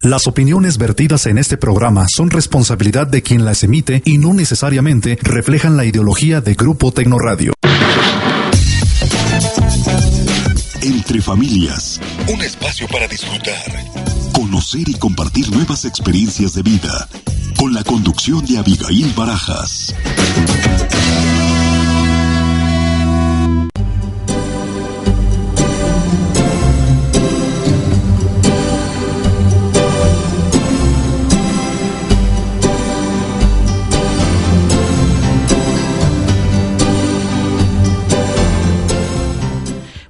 Las opiniones vertidas en este programa son responsabilidad de quien las emite y no necesariamente reflejan la ideología de Grupo Tecnoradio. Entre familias, un espacio para disfrutar, conocer y compartir nuevas experiencias de vida, con la conducción de Abigail Barajas.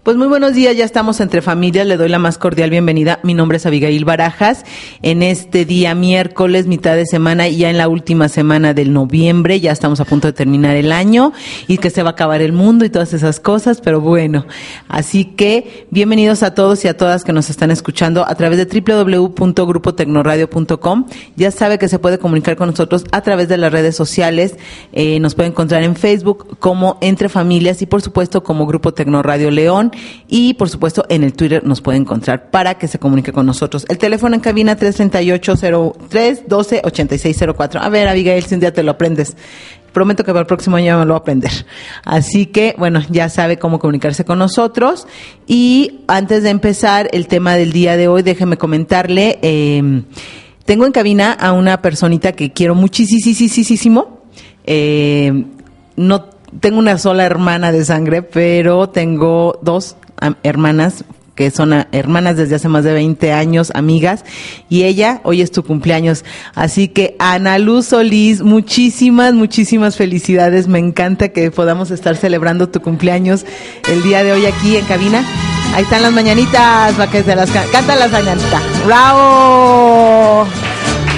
Pues muy buenos días, ya estamos entre familias, le doy la más cordial bienvenida. Mi nombre es Abigail Barajas. En este día miércoles, mitad de semana, y ya en la última semana del noviembre, ya estamos a punto de terminar el año y que se va a acabar el mundo y todas esas cosas, pero bueno. Así que bienvenidos a todos y a todas que nos están escuchando a través de www.grupotecnoradio.com. Ya sabe que se puede comunicar con nosotros a través de las redes sociales. Eh, nos puede encontrar en Facebook como Entre Familias y por supuesto como Grupo Tecnoradio León y por supuesto en el Twitter nos puede encontrar para que se comunique con nosotros. El teléfono en cabina 338-03-12-8604. A ver, Abigail, si un día te lo aprendes. Prometo que para el próximo año me lo voy a aprender. Así que, bueno, ya sabe cómo comunicarse con nosotros. Y antes de empezar el tema del día de hoy, déjeme comentarle, eh, tengo en cabina a una personita que quiero muchísimo. Eh, no tengo una sola hermana de sangre, pero tengo dos hermanas que son hermanas desde hace más de 20 años, amigas, y ella, hoy es tu cumpleaños. Así que Ana Luz Solís, muchísimas, muchísimas felicidades. Me encanta que podamos estar celebrando tu cumpleaños el día de hoy aquí en cabina. Ahí están las mañanitas, para que se las canta las mañanitas. ¡Bravo!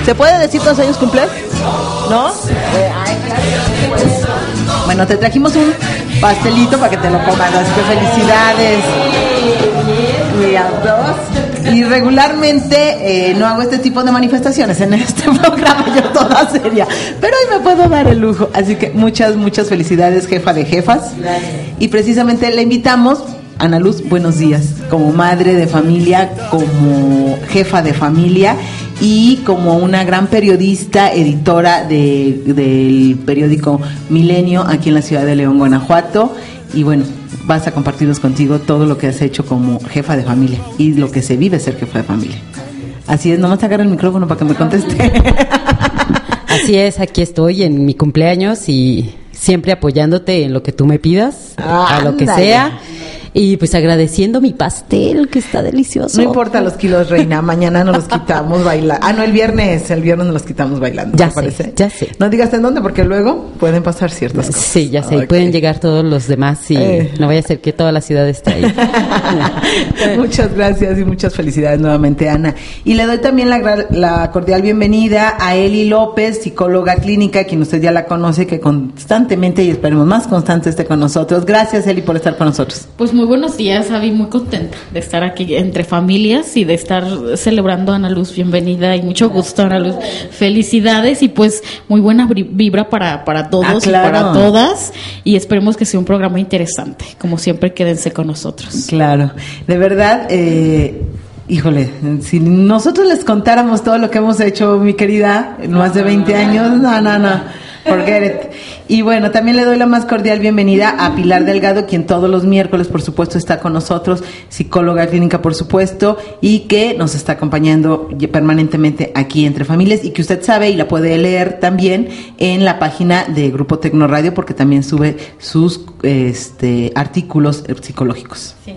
¿Se puede decir cuántos años cumples? ¿No? Ay, bueno, te trajimos un pastelito para que te lo comas, así que felicidades. dos. Y regularmente eh, no hago este tipo de manifestaciones en este programa, yo toda seria, pero hoy me puedo dar el lujo. Así que muchas, muchas felicidades, jefa de jefas. Y precisamente le invitamos Ana Luz, buenos días. Como madre de familia, como jefa de familia y como una gran periodista, editora de, del periódico Milenio aquí en la ciudad de León, Guanajuato. Y bueno, vas a compartirnos contigo todo lo que has hecho como jefa de familia y lo que se vive ser jefa de familia. Así es, nomás agarra el micrófono para que me conteste. Así es, aquí estoy en mi cumpleaños y siempre apoyándote en lo que tú me pidas, a lo que sea. Y pues agradeciendo mi pastel, que está delicioso. No importa los kilos, reina. Mañana nos los quitamos bailando. Ah, no, el viernes. El viernes nos los quitamos bailando. Ya sé, parece? ya sé. No digas en dónde, porque luego pueden pasar ciertas cosas. Sí, ya sé. y Pueden llegar todos los demás y eh. no vaya a ser que toda la ciudad esté ahí. muchas gracias y muchas felicidades nuevamente, Ana. Y le doy también la, la cordial bienvenida a Eli López, psicóloga clínica, quien usted ya la conoce, que constantemente y esperemos más constante esté con nosotros. Gracias, Eli, por estar con nosotros. Pues muy buenos días, Avi, muy contenta de estar aquí entre familias y de estar celebrando a Ana Luz. Bienvenida y mucho gusto, Ana Luz. Felicidades y pues muy buena vibra para, para todos ah, y para todas. Y esperemos que sea un programa interesante. Como siempre, quédense con nosotros. Claro, de verdad. Eh, híjole, si nosotros les contáramos todo lo que hemos hecho, mi querida, en más de 20 años, no, no, no. Forget it. Y bueno, también le doy la más cordial bienvenida a Pilar Delgado, quien todos los miércoles, por supuesto, está con nosotros, psicóloga clínica, por supuesto, y que nos está acompañando permanentemente aquí entre familias y que usted sabe y la puede leer también en la página de Grupo Tecnoradio porque también sube sus este, artículos psicológicos. Sí.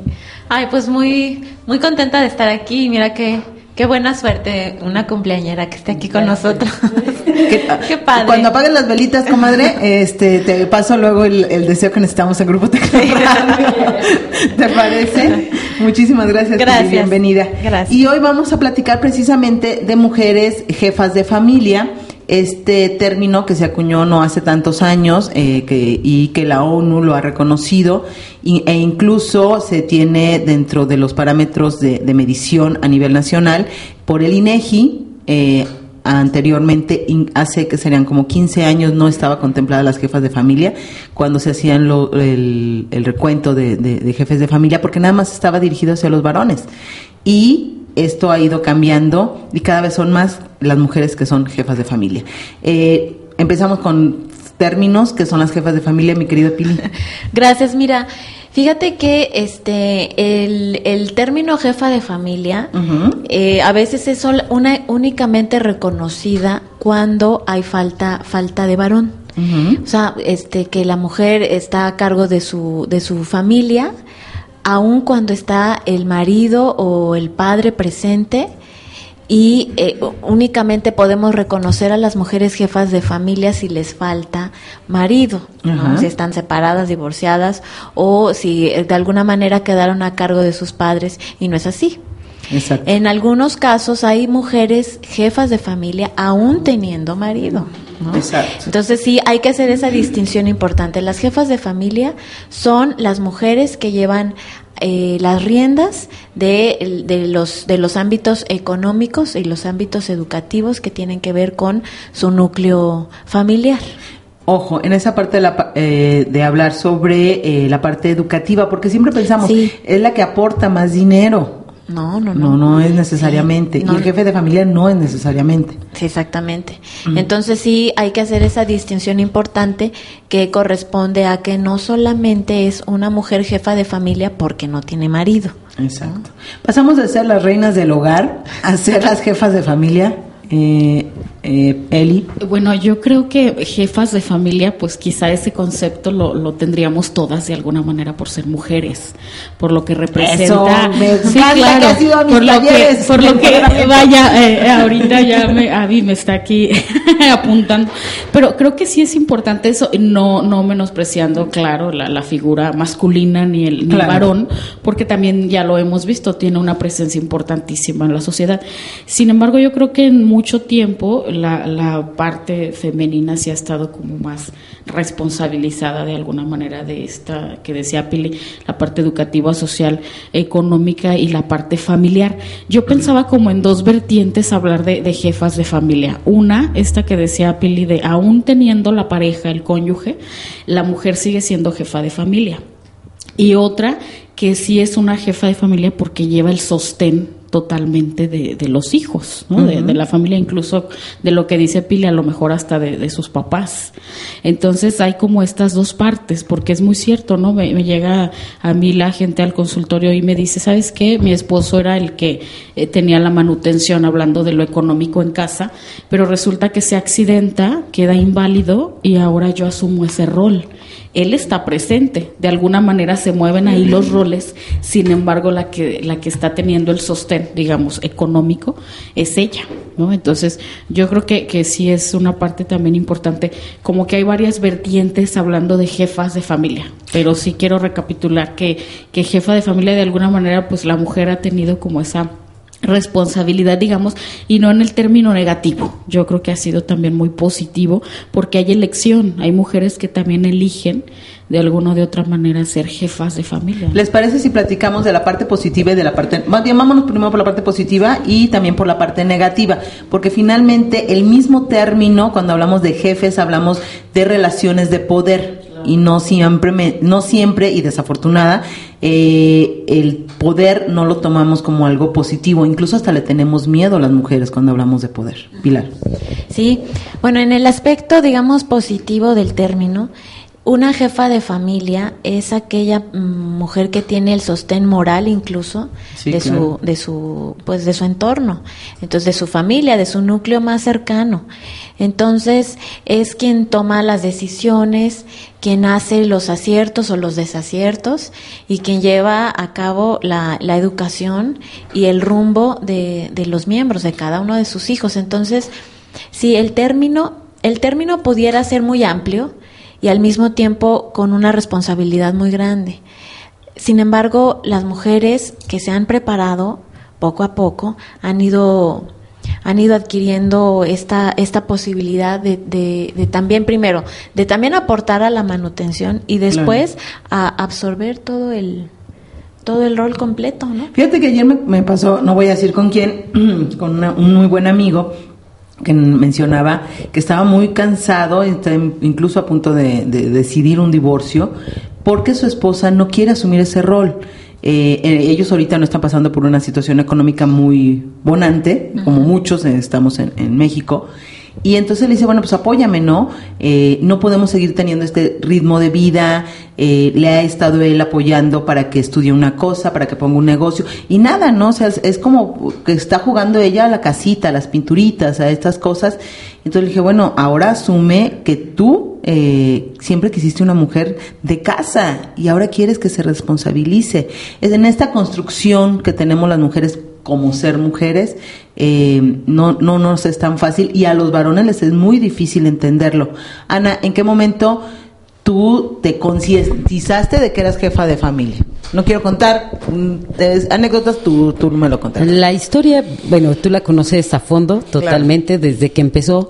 Ay, pues muy, muy contenta de estar aquí. Mira que Qué buena suerte, una cumpleañera que esté aquí con nosotros. Qué, padre. Cuando apaguen las velitas, comadre, este, te paso luego el, deseo que necesitamos en Grupo. ¿Te parece? Muchísimas gracias, gracias. bienvenida. Gracias. Y hoy vamos a platicar precisamente de mujeres jefas de familia este término que se acuñó no hace tantos años eh, que, y que la ONU lo ha reconocido e incluso se tiene dentro de los parámetros de, medición a nivel nacional por el INEGI. Eh, anteriormente, hace que serían como 15 años, no estaba contemplada las jefas de familia cuando se hacían el, recuento de, de jefes de familia, porque nada más estaba dirigido hacia los varones. Y esto ha ido cambiando y cada vez son más las mujeres que son jefas de familia. Eh, empezamos con términos que son las jefas de familia, mi querido Pili. Gracias, mira. Fíjate que este el, término jefa de familia eh, a veces es una, únicamente reconocida cuando hay falta falta de varón. O sea, este que la mujer está a cargo de su de su familia, aun cuando está el marido o el padre presente y eh, únicamente podemos reconocer a las mujeres jefas de familia si les falta marido, si están separadas, divorciadas o si eh, de alguna manera quedaron a cargo de sus padres y no es así. En algunos casos hay mujeres jefas de familia aún teniendo marido. Entonces sí, hay que hacer esa distinción importante. Las jefas de familia son las mujeres que llevan eh, las riendas de, de, los, de los ámbitos económicos y los ámbitos educativos que tienen que ver con su núcleo familiar. Ojo, en esa parte de, la, eh, de hablar sobre eh, la parte educativa, porque siempre pensamos, es la que aporta más dinero. No, no, no. No, no es necesariamente. y el jefe de familia no es necesariamente. Sí, exactamente. Entonces sí hay que hacer esa distinción importante que corresponde a que no solamente es una mujer jefa de familia porque no tiene marido. Exacto. Pasamos de ser las reinas del hogar a ser las jefas de familia eh, eh, Eli. Bueno, yo creo que jefas de familia, pues quizá ese concepto lo, lo, tendríamos todas de alguna manera por ser mujeres, por lo que representa. sí, claro, por, lo que, por lo que, vaya, eh, ahorita ya me, Avi me está aquí apuntando, pero creo que sí es importante eso, no, no menospreciando, claro, la, la figura masculina ni el, ni el varón, porque también ya lo hemos visto, tiene una presencia importantísima en la sociedad. Sin embargo, yo creo que en mucho tiempo la, la parte femenina sí ha estado como más responsabilizada de alguna manera de esta que decía Pili, la parte educativa, social, económica y la parte familiar. Yo pensaba como en dos vertientes hablar de, de jefas de familia. Una, esta que decía Pili, de aún teniendo la pareja, el cónyuge, la mujer sigue siendo jefa de familia. Y otra, que sí es una jefa de familia porque lleva el sostén totalmente de, de los hijos, ¿no? de, la familia, incluso de lo que dice Pili, a lo mejor hasta de, sus papás. Entonces hay como estas dos partes, porque es muy cierto, ¿no? Me, llega a mí la gente al consultorio y me dice, ¿sabes qué? Mi esposo era el que eh, tenía la manutención, hablando de lo económico en casa, pero resulta que se accidenta, queda inválido y ahora yo asumo ese rol él está presente, de alguna manera se mueven ahí los roles, sin embargo la que, la que está teniendo el sostén, digamos, económico, es ella, ¿no? Entonces, yo creo que, que sí es una parte también importante, como que hay varias vertientes hablando de jefas de familia, pero sí quiero recapitular que, que jefa de familia de alguna manera, pues la mujer ha tenido como esa responsabilidad, digamos, y no en el término negativo. Yo creo que ha sido también muy positivo porque hay elección, hay mujeres que también eligen de alguna o de otra manera ser jefas de familia. ¿Les parece si platicamos de la parte positiva y de la parte, más bien vámonos primero por la parte positiva y también por la parte negativa, porque finalmente el mismo término, cuando hablamos de jefes, hablamos de relaciones de poder y no siempre, no siempre y desafortunada, eh, el poder no lo tomamos como algo positivo, incluso hasta le tenemos miedo a las mujeres cuando hablamos de poder. Pilar. Sí, bueno, en el aspecto, digamos, positivo del término, una jefa de familia es aquella mm, mujer que tiene el sostén moral incluso de su de su pues de su entorno, entonces de su familia, de su núcleo más cercano. Entonces es quien toma las decisiones, quien hace los aciertos o los desaciertos y quien lleva a cabo la, la educación y el rumbo de, de los miembros de cada uno de sus hijos. Entonces, si el término el término pudiera ser muy amplio, y al mismo tiempo con una responsabilidad muy grande. Sin embargo, las mujeres que se han preparado poco a poco han ido han ido adquiriendo esta, esta posibilidad de, de, también, primero, de también aportar a la manutención y después a absorber todo el, todo el rol completo, ¿no? Fíjate que ayer me, pasó, no voy a decir con quién, con un muy buen amigo, que mencionaba que estaba muy cansado, incluso a punto de, decidir un divorcio, porque su esposa no quiere asumir ese rol. Eh, eh, ellos ahorita no están pasando por una situación económica muy bonante, como muchos estamos en, en México. Y entonces le dice, bueno, pues apóyame, ¿no? Eh, no podemos seguir teniendo este ritmo de vida. Eh, le ha estado él apoyando para que estudie una cosa, para que ponga un negocio. Y nada, ¿no? O sea, es, es como que está jugando ella a la casita, a las pinturitas, a estas cosas. Entonces le dije, bueno, ahora asume que tú eh, siempre quisiste una mujer de casa y ahora quieres que se responsabilice. Es en esta construcción que tenemos las mujeres como ser mujeres, eh, no, no nos es tan fácil y a los varones les es muy difícil entenderlo. Ana, ¿en qué momento tú te concientizaste de que eras jefa de familia? No quiero contar mm, es- anécdotas, tú, tú me lo contaste. La historia, bueno, tú la conoces a fondo totalmente desde que empezó.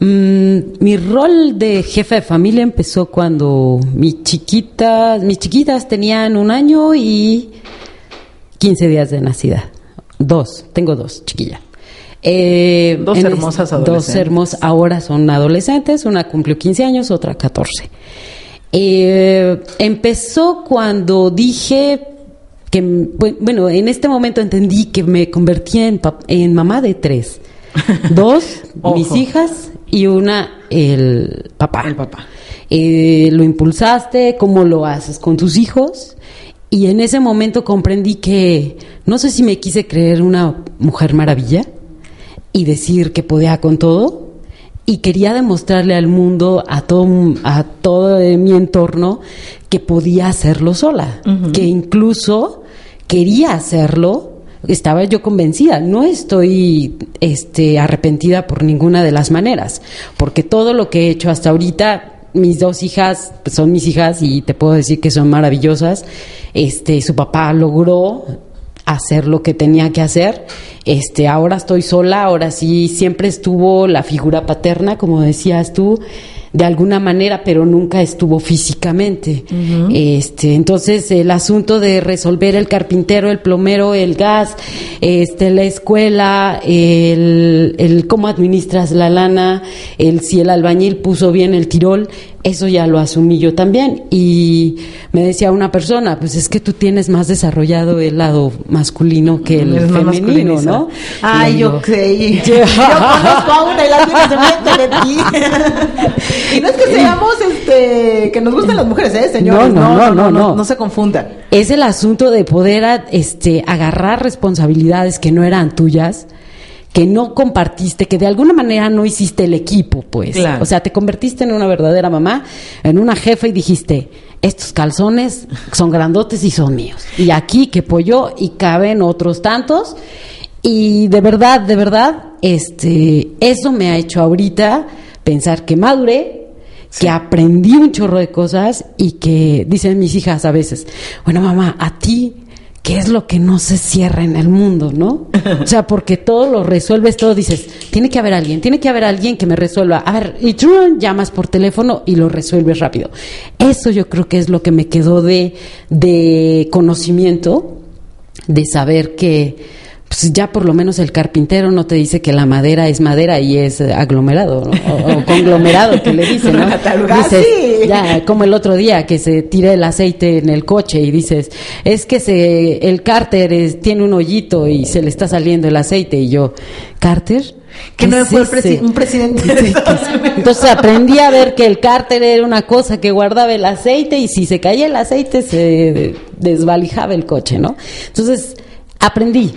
Mm, mi rol de jefe de familia empezó cuando mis chiquitas, mis chiquitas tenían un año y 15 días de nacida. Dos, tengo dos, chiquilla. Eh, Dos hermosas Dos adolescentes. hermosas, ahora son adolescentes, una cumplió 15 años, otra 14. Eh, empezó cuando dije que, bu- bueno, en este momento entendí que me convertí en, en mamá de tres. Dos, mis hijas y una, el papá. El papá. Eh, lo impulsaste, cómo lo haces con tus hijos. Y en ese momento comprendí que no sé si me quise creer una mujer maravilla y decir que podía con todo. Y quería demostrarle al mundo, a todo, a todo mi entorno, que podía hacerlo sola. Que incluso quería hacerlo. Estaba yo convencida, no estoy este, arrepentida por ninguna de las maneras, porque todo lo que he hecho hasta ahorita mis dos hijas pues, son mis hijas y te puedo decir que son maravillosas. Este, su papá logró hacer lo que tenía que hacer. Este, ahora estoy sola, ahora sí siempre estuvo la figura paterna, como decías tú, de alguna manera, pero nunca estuvo físicamente. Este, entonces el asunto de resolver el carpintero, el plomero, el gas, este, la escuela, el, el cómo administras la lana, el si el albañil puso bien el tirol, eso ya lo asumí yo también. Y me decía una persona, pues es que tú tienes más desarrollado el lado masculino que el femenino, masculinista. ¿No? Ay, yo y- Yo- conozco a una y la tienes enfrente de ti. y no es que seamos, este, que nos gusten las mujeres, ¿eh, señores? No, no, no, no, no. No se confundan. es el asunto de poder este, agarrar responsabilidades que no eran tuyas, que no compartiste, que de alguna manera no hiciste el equipo, pues. Claro. O sea, te convertiste en una verdadera mamá, en una jefa y dijiste, estos calzones son grandotes y son míos. Y aquí que pollo y caben otros tantos. Y de verdad, de verdad, este, eso me ha hecho ahorita pensar que maduré, que aprendí un chorro de cosas y que dicen mis hijas a veces, bueno mamá, a ti, ¿qué es lo que no se cierra en el mundo, no? O sea, porque todo lo resuelves, todo dices, tiene que haber alguien, tiene que haber alguien que me resuelva. A ver, y tú llamas por teléfono y lo resuelves rápido. Eso yo creo que es lo que me quedó de, de conocimiento, de saber que pues ya por lo menos el carpintero no te dice que la madera es madera y es aglomerado ¿no? o, o conglomerado que le dicen, ¿no? Dices, sí. ya, como el otro día que se tira el aceite en el coche y dices, es que se, el cárter es- tiene un hoyito y se le está saliendo el aceite y yo, ¿cárter? Que ¿Qué no es fue el ese?" presi- un presidente. de Unidos. Entonces aprendí a ver que el cárter era una cosa que guardaba el aceite y si se caía el aceite se desvalijaba el coche, ¿no? Entonces aprendí.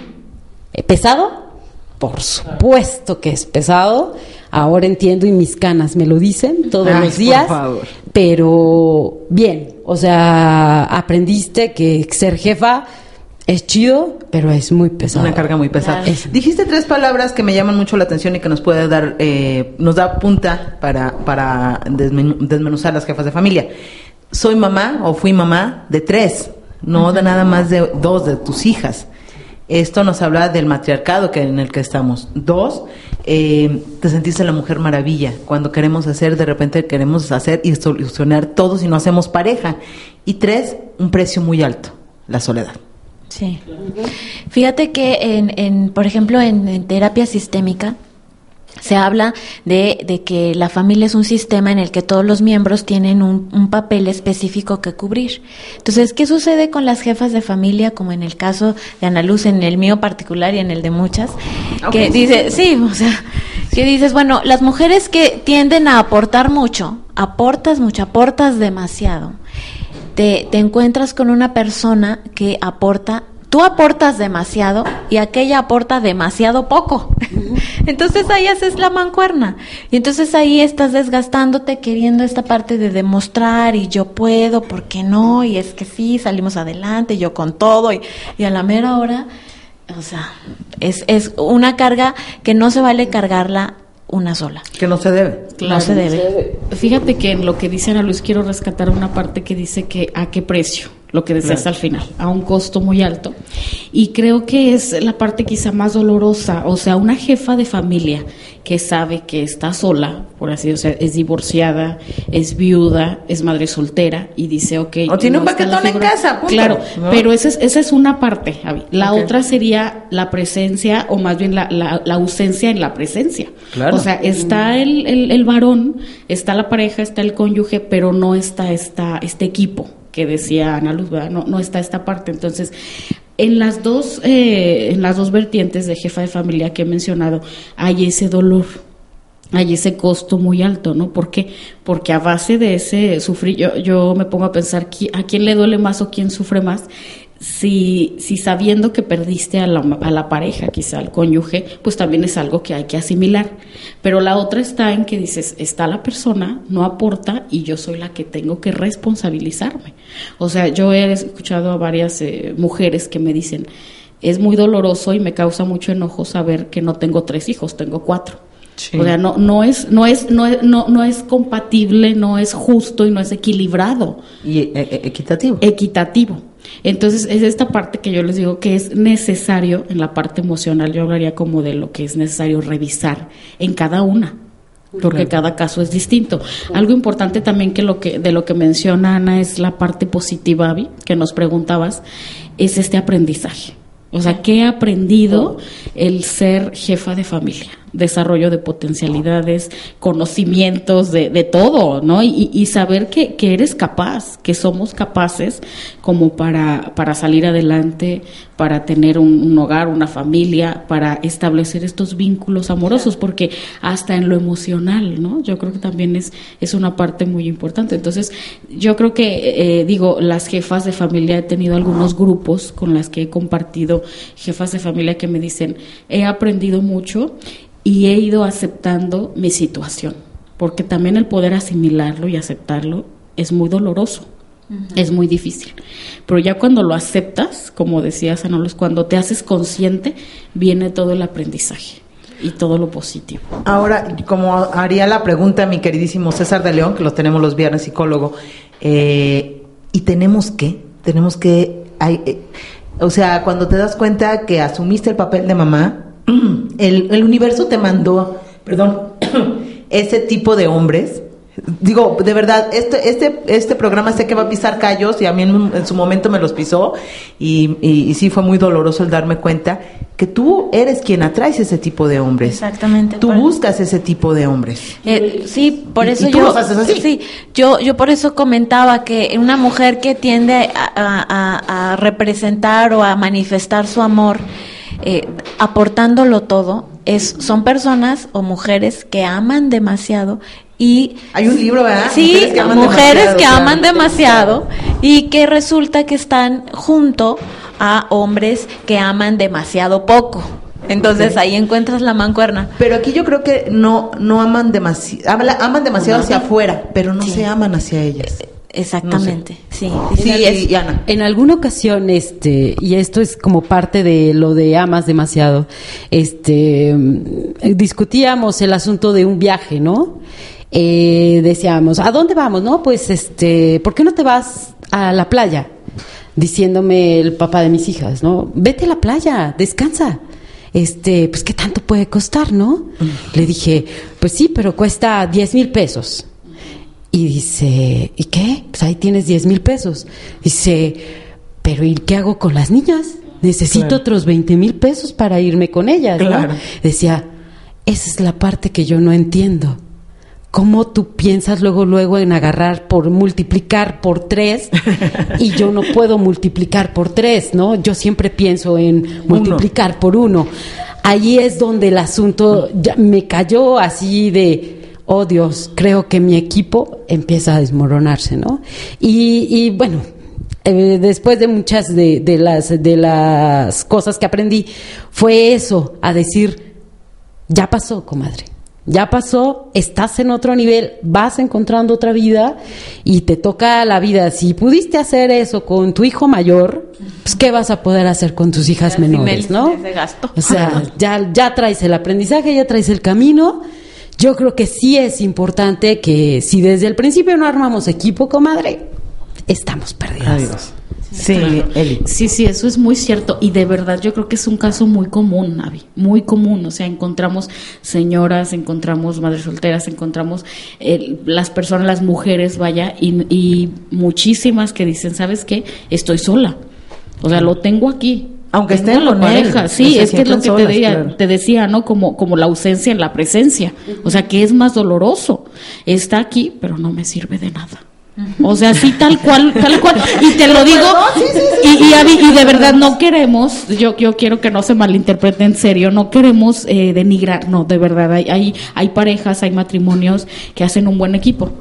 ¿Eh, ¿Pesado? Por supuesto que es pesado. Ahora entiendo y mis canas me lo dicen todos Ay, los por días. favor. Pero bien, o sea, aprendiste que ser jefa es chido, pero es muy pesado. Una carga muy pesada. Claro. Dijiste tres palabras que me llaman mucho la atención y que nos puede dar, eh, nos da punta para, para desmen- desmenuzar las jefas de familia. Soy mamá o fui mamá de tres, no de nada más de dos de tus hijas. Esto nos habla del matriarcado que en el que estamos. Dos, eh, te sentiste la mujer maravilla. Cuando queremos hacer, de repente queremos hacer y solucionar todo si no hacemos pareja. Y tres, un precio muy alto, la soledad. Sí. Fíjate que en, en por ejemplo, en, en terapia sistémica se habla de, de, que la familia es un sistema en el que todos los miembros tienen un, un, papel específico que cubrir. Entonces, ¿qué sucede con las jefas de familia, como en el caso de Ana Luz, en el mío particular y en el de muchas? Que dice, sí, o sea, que dices, bueno, las mujeres que tienden a aportar mucho, aportas mucho, aportas demasiado. Te, te encuentras con una persona que aporta tú aportas demasiado y aquella aporta demasiado poco. entonces ahí haces la mancuerna. Y entonces ahí estás desgastándote queriendo esta parte de demostrar y yo puedo, ¿por qué no? Y es que sí, salimos adelante, yo con todo y, y a la mera hora, o sea, es, es una carga que no se vale cargarla una sola. Que no se debe. no se debe. Fíjate que en lo que dice Ana Luis quiero rescatar una parte que dice que a qué precio lo que deseas al final, a un costo muy alto. Y creo que es la parte quizá más dolorosa, o sea, una jefa de familia que sabe que está sola, por así decirlo, es divorciada, es viuda, es madre soltera y dice, ok. O tiene un paquetón en casa, Claro, pero esa es, esa es una parte, Javi. La otra sería la presencia, o más bien la, la, ausencia en la presencia. Claro. O sea, está el, el, el varón, está la pareja, está el cónyuge, pero no está esta, este equipo que decía Ana Luz, No, no está esta parte. Entonces, en las dos, eh, en las dos vertientes de jefa de familia que he mencionado, hay ese dolor, hay ese costo muy alto, ¿no? ¿Por qué? Porque a base de ese sufrir, yo, yo me pongo a pensar a quién le duele más o quién sufre más si, si sabiendo que perdiste a la, a la, pareja, quizá al cónyuge, pues también es algo que hay que asimilar. Pero la otra está en que dices, está la persona, no aporta y yo soy la que tengo que responsabilizarme. O sea, yo he escuchado a varias eh, mujeres que me dicen, es muy doloroso y me causa mucho enojo saber que no tengo tres hijos, tengo cuatro. O sea, no, no, es, no, es, no, es, no, no es compatible, no es justo y no es equilibrado. Y eh, eh, equitativo. Equitativo. Entonces, es esta parte que yo les digo que es necesario en la parte emocional. Yo hablaría como de lo que es necesario revisar en cada una porque cada caso es distinto. Algo importante también que lo que de lo que menciona Ana es la parte positiva, que nos preguntabas, es este aprendizaje. O sea, ¿qué he aprendido el ser jefa de familia? Desarrollo de potencialidades, conocimientos de, de todo, ¿no? Y, y saber que, que, eres capaz, que somos capaces como para, para salir adelante, para tener un, hogar, una familia, para establecer estos vínculos amorosos, porque hasta en lo emocional, ¿no? Yo creo que también es, es una parte muy importante. Entonces, yo creo que, eh, digo, las jefas de familia, he tenido algunos grupos con las que he compartido, jefas de familia que me dicen, he aprendido mucho y he ido aceptando mi situación, porque también el poder asimilarlo y aceptarlo es muy doloroso. Es muy difícil. Pero ya cuando lo aceptas, como decía Sanolos, cuando te haces consciente, viene todo el aprendizaje y todo lo positivo. Ahora, como haría la pregunta mi queridísimo César de León, que lo tenemos los viernes psicólogo, eh, ¿y tenemos qué? Tenemos que... Hay, eh, o sea, cuando te das cuenta que asumiste el papel de mamá, el, el universo te mandó, perdón, ese tipo de hombres digo, de verdad, este, este, este programa sé que va a pisar callos y a mí en, su momento me los pisó y, y, sí fue muy doloroso el darme cuenta que tú eres quien atraes ese tipo de hombres. Exactamente. Tú buscas ese tipo de hombres. Eh, sí, por eso yo. Sí, yo, yo por eso comentaba que una mujer que tiende a, a representar o a manifestar su amor eh, aportándolo todo, es, son personas o mujeres que aman demasiado y hay un libro, ¿verdad? Sí, mujeres que aman mujeres demasiado, que aman demasiado y que resulta que están junto a hombres que aman demasiado poco. Entonces ahí encuentras la mancuerna. Pero aquí yo creo que no no aman demasiado, aman demasiado hacia afuera, pero no se aman hacia ellas. Exactamente, sí. sí es, En alguna ocasión, este, y esto es como parte de lo de amas demasiado, este, discutíamos el asunto de un viaje, ¿no? Eh, decíamos, ¿a dónde vamos? No, pues, este, ¿por qué no te vas a la playa? Diciéndome el papá de mis hijas, ¿no? Vete a la playa, descansa este, pues qué tanto puede costar, ¿no? Le dije, pues sí, pero cuesta 10 mil pesos. Y dice, ¿y qué? Pues ahí tienes 10 mil pesos. Dice, pero ¿y qué hago con las niñas? Necesito otros 20 mil pesos para irme con ellas. Decía, esa es la parte que yo no entiendo. ¿Cómo tú piensas luego, luego en agarrar por multiplicar por tres y yo no puedo multiplicar por tres, ¿no? Yo siempre pienso en multiplicar por uno. Ahí es donde el asunto ya me cayó así de, oh Dios, creo que mi equipo empieza a desmoronarse, ¿no? Y, y bueno, eh, después de muchas de, de, las, de las cosas que aprendí, fue eso, a decir, ya pasó, comadre ya pasó, estás en otro nivel, vas encontrando otra vida y te toca la vida. Si pudiste hacer eso con tu hijo mayor, pues ¿qué vas a poder hacer con tus hijas menores, no? O sea, ya, ya traes el aprendizaje, ya traes el camino. Yo creo que sí es importante que si desde el principio no armamos equipo, comadre, estamos perdidos. Sí, sí, sí, eso es muy cierto y de verdad yo creo que es un caso muy común, Navi, muy común. O sea, encontramos señoras, encontramos madres solteras, encontramos eh, las personas, las mujeres, vaya, y, muchísimas que dicen, ¿sabes qué? Estoy sola. O sea, lo tengo aquí. Aunque esté en la pareja, sí, es que es lo que te, te, decía, ¿no? Como, como la ausencia en la presencia. O sea, que es más doloroso. Está aquí, pero no me sirve de nada. O sea, sí, tal cual, tal cual. Y te lo digo, y, y, de verdad no queremos, yo, yo quiero que no se malinterprete en serio, no queremos eh, denigrar, no, de verdad, hay, hay, hay parejas, hay matrimonios que hacen un buen equipo.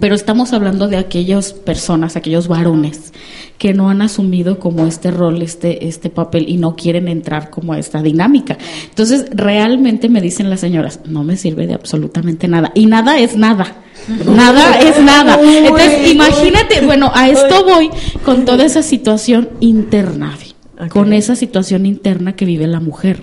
Pero estamos hablando de aquellas personas, aquellos varones que no han asumido como este rol, este, este papel y no quieren entrar como a esta dinámica. Entonces, realmente me dicen las señoras, no me sirve de absolutamente nada. Y nada es nada. Nada es nada. Entonces, imagínate, bueno, a esto voy con toda esa situación interna, con esa situación interna que vive la mujer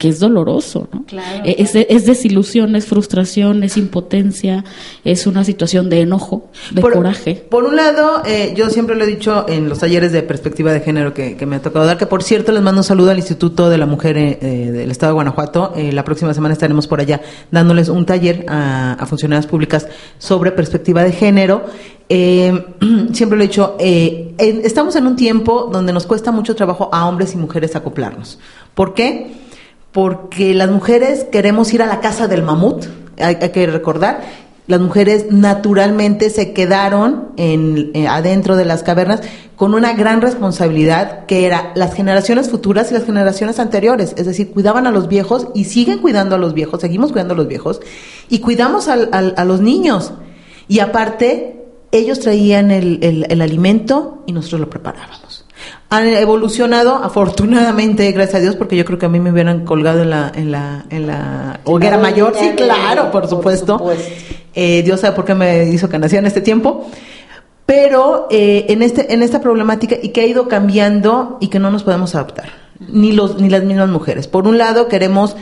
que es doloroso, ¿no? Eh, es, desilusión, es frustración, es impotencia, es una situación de enojo, de coraje. Por un lado, eh, yo siempre lo he dicho en los talleres de perspectiva de género que, me ha tocado dar, que por cierto les mando un saludo al Instituto de la Mujer eh, del Estado de Guanajuato. la próxima semana estaremos por allá dándoles un taller a, a funcionarias públicas sobre perspectiva de género. siempre lo he dicho, estamos en un tiempo donde nos cuesta mucho trabajo a hombres y mujeres acoplarnos. ¿Por qué? Porque las mujeres queremos ir a la casa del mamut, hay, que recordar, las mujeres naturalmente se quedaron en, eh, adentro de las cavernas con una gran responsabilidad que era las generaciones futuras y las generaciones anteriores, es decir, cuidaban a los viejos y siguen cuidando a los viejos, seguimos cuidando a los viejos y cuidamos a los niños. Y aparte, ellos traían el alimento y nosotros lo preparábamos han evolucionado afortunadamente gracias a Dios porque yo creo que a mí me hubieran colgado en la en la en la hoguera mayor. sí claro por supuesto, Eh, Dios sabe por qué me hizo que naciera en este tiempo. Pero eh, en este en esta problemática y que ha ido cambiando y que no nos podemos adaptar ni los ni las mismas mujeres. Por un lado queremos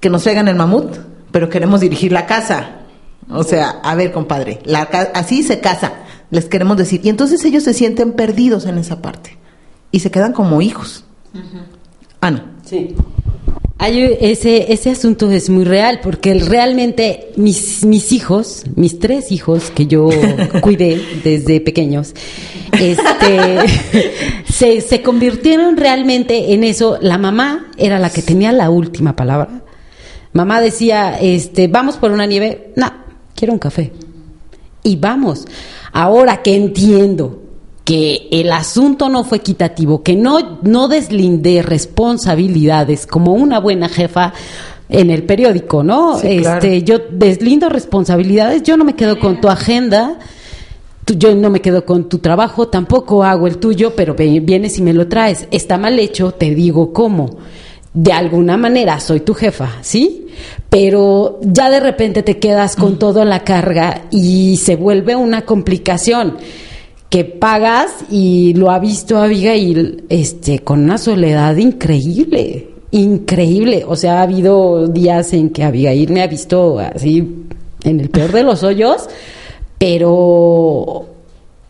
que nos traigan el mamut pero queremos dirigir la casa. O sea a ver compadre la así se casa les queremos decir. Y entonces ellos se sienten perdidos en esa parte y se quedan como hijos. Ana. Sí. Hay ese, ese asunto es muy real porque realmente mis, mis hijos, mis tres hijos que yo cuidé desde pequeños, este, se, se convirtieron realmente en eso. La mamá era la que tenía la última palabra. Mamá decía, este, vamos por una nieve. No, quiero un café. Y vamos. Ahora que entiendo que el asunto no fue equitativo, que no, no deslindé responsabilidades como una buena jefa en el periódico, ¿no? este, yo deslindo responsabilidades, yo no me quedo con tu agenda, yo no me quedo con tu trabajo, tampoco hago el tuyo, pero vienes y me lo traes. Está mal hecho, te digo cómo de alguna manera soy tu jefa, ¿sí? Pero ya de repente te quedas con toda la carga y se vuelve una complicación que pagas y lo ha visto Abigail este con una soledad increíble, increíble, o sea, ha habido días en que Abigail me ha visto así en el peor de los hoyos, pero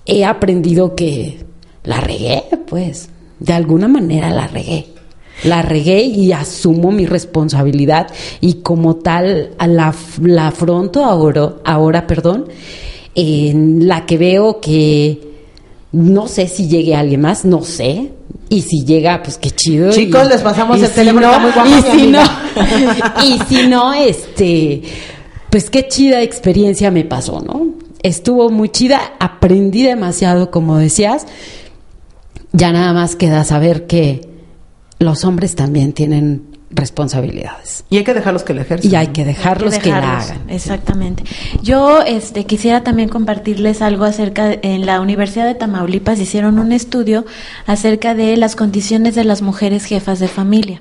he aprendido que la regué, pues, de alguna manera la regué la regué y asumo mi responsabilidad y como tal la, la afronto ahora, ahora, perdón, en la que veo que no sé si llegue alguien más, no sé, Y si llega, pues qué chido. Chicos, les pasamos el teléfono. muy y si no, y si no, este, pues qué chida experiencia me pasó, ¿no? Estuvo muy chida, aprendí demasiado, como decías. Ya nada más queda saber que los hombres también tienen responsabilidades. Y hay que dejarlos que la ejerzan. Y hay que dejarlos que, la hagan. Exactamente. Yo este quisiera también compartirles algo acerca en la Universidad de Tamaulipas hicieron un estudio acerca de las condiciones de las mujeres jefas de familia.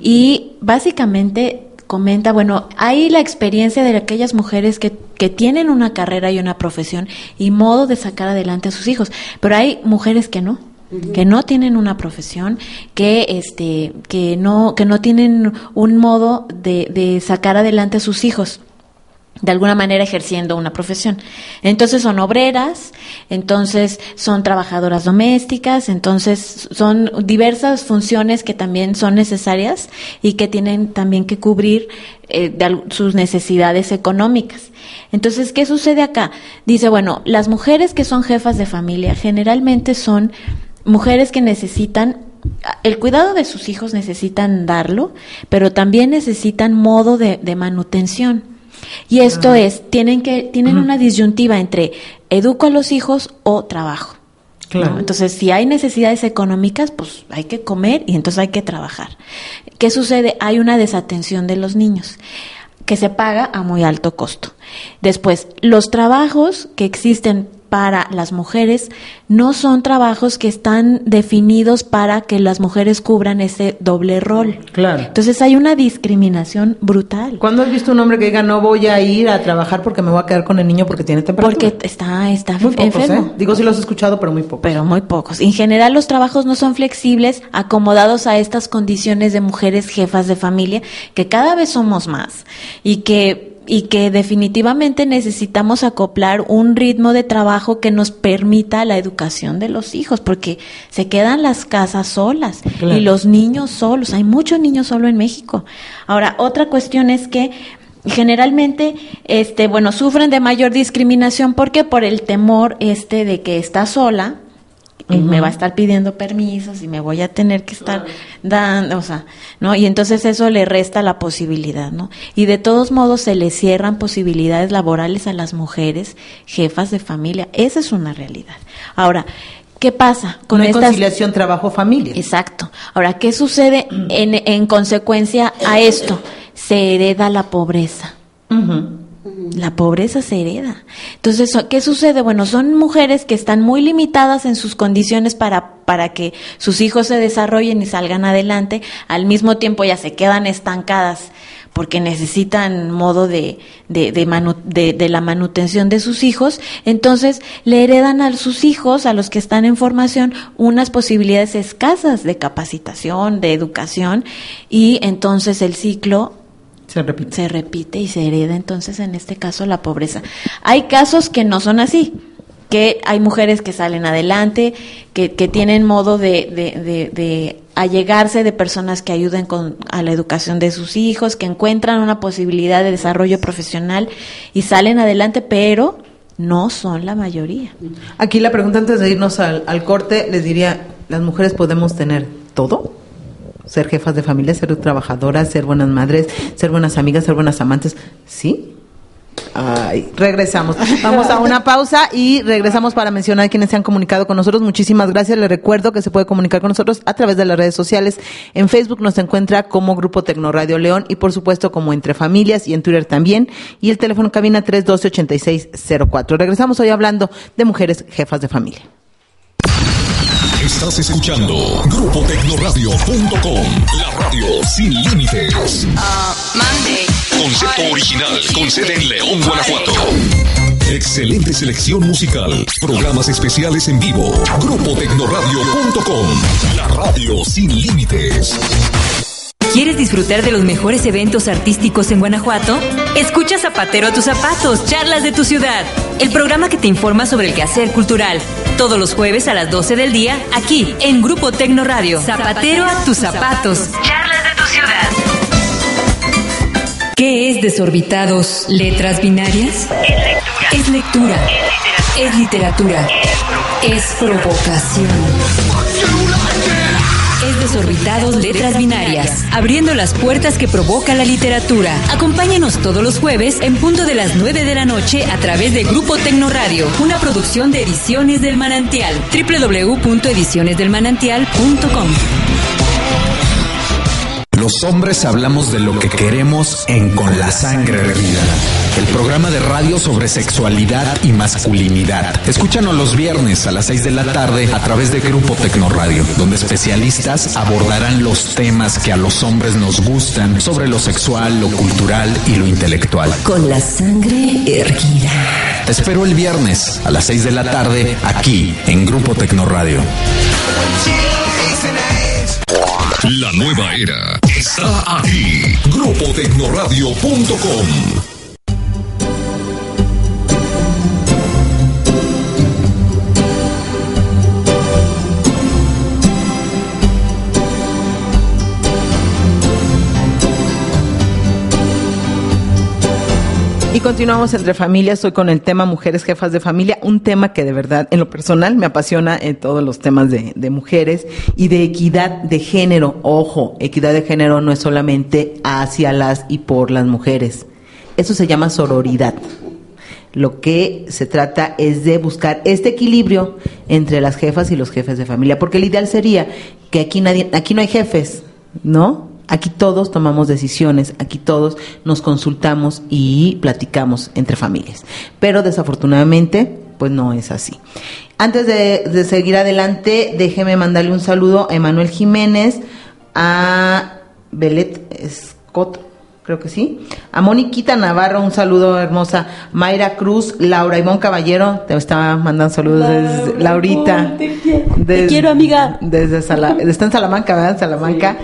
Y básicamente comenta, bueno, hay la experiencia de aquellas mujeres que, que tienen una carrera y una profesión y modo de sacar adelante a sus hijos, pero hay mujeres que no que no tienen una profesión, que este, que no, que no tienen un modo de, de sacar adelante a sus hijos de alguna manera ejerciendo una profesión. Entonces son obreras, entonces son trabajadoras domésticas, entonces son diversas funciones que también son necesarias y que tienen también que cubrir eh, sus necesidades económicas. Entonces, ¿qué sucede acá? Dice, bueno, las mujeres que son jefas de familia generalmente son mujeres que necesitan el cuidado de sus hijos necesitan darlo, pero también necesitan modo de, manutención. Y esto ah. es, tienen que, tienen una disyuntiva entre educo a los hijos o trabajo. Claro. Entonces, si hay necesidades económicas, pues hay que comer y entonces hay que trabajar. ¿Qué sucede? Hay una desatención de los niños que se paga a muy alto costo. Después, los trabajos que existen para las mujeres no son trabajos que están definidos para que las mujeres cubran ese doble rol. Claro. Entonces hay una discriminación brutal. ¿Cuándo has visto un hombre que diga no voy a ir a trabajar porque me voy a quedar con el niño porque tiene temperatura? Porque está, está muy pocos, ¿eh? Digo, si lo has escuchado, pero muy pocos. Pero muy pocos. En general los trabajos no son flexibles, acomodados a estas condiciones de mujeres jefas de familia, que cada vez somos más y que y que definitivamente necesitamos acoplar un ritmo de trabajo que nos permita la educación de los hijos, porque se quedan las casas solas y los niños solos. Hay muchos niños solos en México. Ahora, otra cuestión es que generalmente este bueno sufren de mayor discriminación porque por el temor este de que está sola y me va a estar pidiendo permisos y me voy a tener que estar dando, o sea, ¿no? Y entonces eso le resta la posibilidad, ¿no? Y de todos modos se le cierran posibilidades laborales a las mujeres jefas de familia. Esa es una realidad. Ahora, ¿qué pasa con esta conciliación trabajo-familia? Exacto. Ahora, ¿qué sucede en, en consecuencia a esto? Se hereda la pobreza. La pobreza se hereda. Entonces, ¿qué sucede? Bueno, son mujeres que están muy limitadas en sus condiciones para, para que sus hijos se desarrollen y salgan adelante. Al mismo tiempo ya se quedan estancadas porque necesitan modo de, de, de, de, la manutención de sus hijos. Entonces, le heredan a sus hijos, a los que están en formación, unas posibilidades escasas de capacitación, de educación, y entonces el ciclo se repite. Se repite y se hereda entonces en este caso la pobreza. Hay casos que no son así, que hay mujeres que salen adelante, que, que tienen modo de, de, de, allegarse de personas que ayuden con, a la educación de sus hijos, que encuentran una posibilidad de desarrollo profesional y salen adelante, pero no son la mayoría. Aquí la pregunta antes de irnos al, al corte, les diría, ¿las mujeres podemos tener todo? Ser jefas de familia, ser trabajadoras, ser buenas madres, ser buenas amigas, ser buenas amantes. ¿Sí? Ay, regresamos. Vamos a una pausa y regresamos para mencionar quienes se han comunicado con nosotros. Muchísimas gracias. Les recuerdo que se puede comunicar con nosotros a través de las redes sociales. En Facebook nos encuentra como Grupo Tecnoradio León y por supuesto como Entre Familias y en Twitter también. Y el teléfono cabina 312-8604. Regresamos hoy hablando de mujeres jefas de familia. Estás escuchando GrupoTecnoradio.com, la radio sin límites. Uh, Concepto original con sede en León, Guanajuato. Excelente selección musical, programas especiales en vivo. GrupoTecnoradio.com, la radio sin límites. ¿Quieres disfrutar de los mejores eventos artísticos en Guanajuato? Escucha Zapatero a tus zapatos, charlas de tu ciudad. El programa que te informa sobre el quehacer cultural. Todos los jueves a las 12 del día, aquí en Grupo Tecno Radio. Zapatero a tus zapatos, charlas de tu ciudad. ¿Qué es desorbitados? ¿Letras binarias? Es lectura. Es literatura. Es provocación. Desorbitados letras binarias, abriendo las puertas que provoca la literatura. Acompáñenos todos los jueves en punto de las 9 de la noche a través de Grupo Tecnoradio, una producción de Ediciones del Manantial, www.edicionesdelmanantial.com. Los hombres hablamos de lo que queremos en Con la Sangre Erguida, el programa de radio sobre sexualidad y masculinidad. Escúchanos los viernes a las 6 de la tarde a través de Grupo Tecnoradio, donde especialistas abordarán los temas que a los hombres nos gustan sobre lo sexual, lo cultural y lo intelectual. Con la sangre erguida. Te espero el viernes a las 6 de la tarde aquí en Grupo Tecnoradio. La nueva era está aquí. GrupoTecnoradio.com continuamos entre familias. Estoy con el tema mujeres jefas de familia, un tema que de verdad, en lo personal, me apasiona en todos los temas de, de mujeres y de equidad de género. Ojo, equidad de género no es solamente hacia las y por las mujeres. Eso se llama sororidad. Lo que se trata es de buscar este equilibrio entre las jefas y los jefes de familia, porque el ideal sería que aquí nadie, aquí no hay jefes, ¿no? Aquí todos tomamos decisiones, aquí todos nos consultamos y platicamos entre familias. Pero desafortunadamente, pues no es así. Antes de, seguir adelante, déjeme mandarle un saludo a Emanuel Jiménez, a Belet Scott, creo que sí. A Moniquita Navarro, un saludo hermosa. Mayra Cruz, Laura Ivonne Caballero, te estaba mandando saludos desde Laurita. te quiero. Des- Te quiero, amiga. Desde Sala- está en Salamanca, ¿verdad? Salamanca.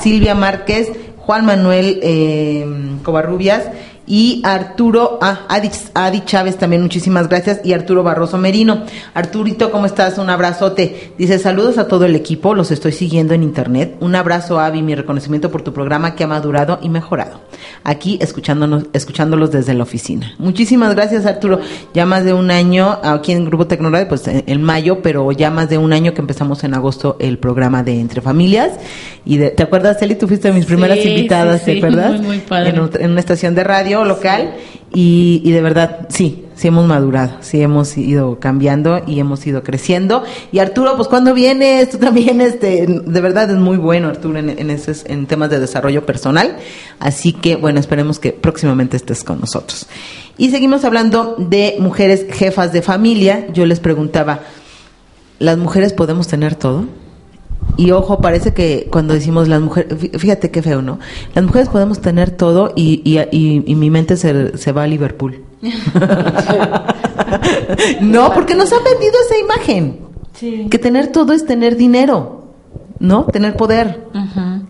Silvia Márquez, Juan Manuel eh, Covarrubias y Arturo, ah, Adi, Adi Chávez también, muchísimas gracias, y Arturo Barroso Merino. Arturito, ¿cómo estás? Un abrazote. Dice, saludos a todo el equipo, los estoy siguiendo en internet. Un abrazo, Avi, mi reconocimiento por tu programa que ha madurado y mejorado. Aquí escuchándonos, escuchándolos desde la oficina. Muchísimas gracias, Arturo. Ya más de un año, aquí en Grupo Tecnoradio, pues en, en mayo, pero ya más de un año que empezamos en agosto el programa de Entre Familias. Y de- ¿te acuerdas, Eli? Tú fuiste de mis primeras Sí, invitadas, sí, ¿te sí, acuerdas? muy, muy padre. En una estación de radio local y, de verdad, sí, sí hemos madurado, sí hemos ido cambiando y hemos ido creciendo. Y Arturo, pues ¿cuándo vienes? Tú también, este, de verdad es muy bueno Arturo en, en, en temas de desarrollo personal. Así que, bueno, esperemos que próximamente estés con nosotros. Y seguimos hablando de mujeres jefas de familia. Yo les preguntaba, ¿las mujeres podemos tener todo? Y ojo, parece que cuando decimos las mujeres, fí- fíjate qué feo, ¿no? Las mujeres podemos tener todo y, y, y- y mi mente se, se va a Liverpool. no, porque nos han vendido esa imagen. Que tener todo es tener dinero, ¿no? Tener poder.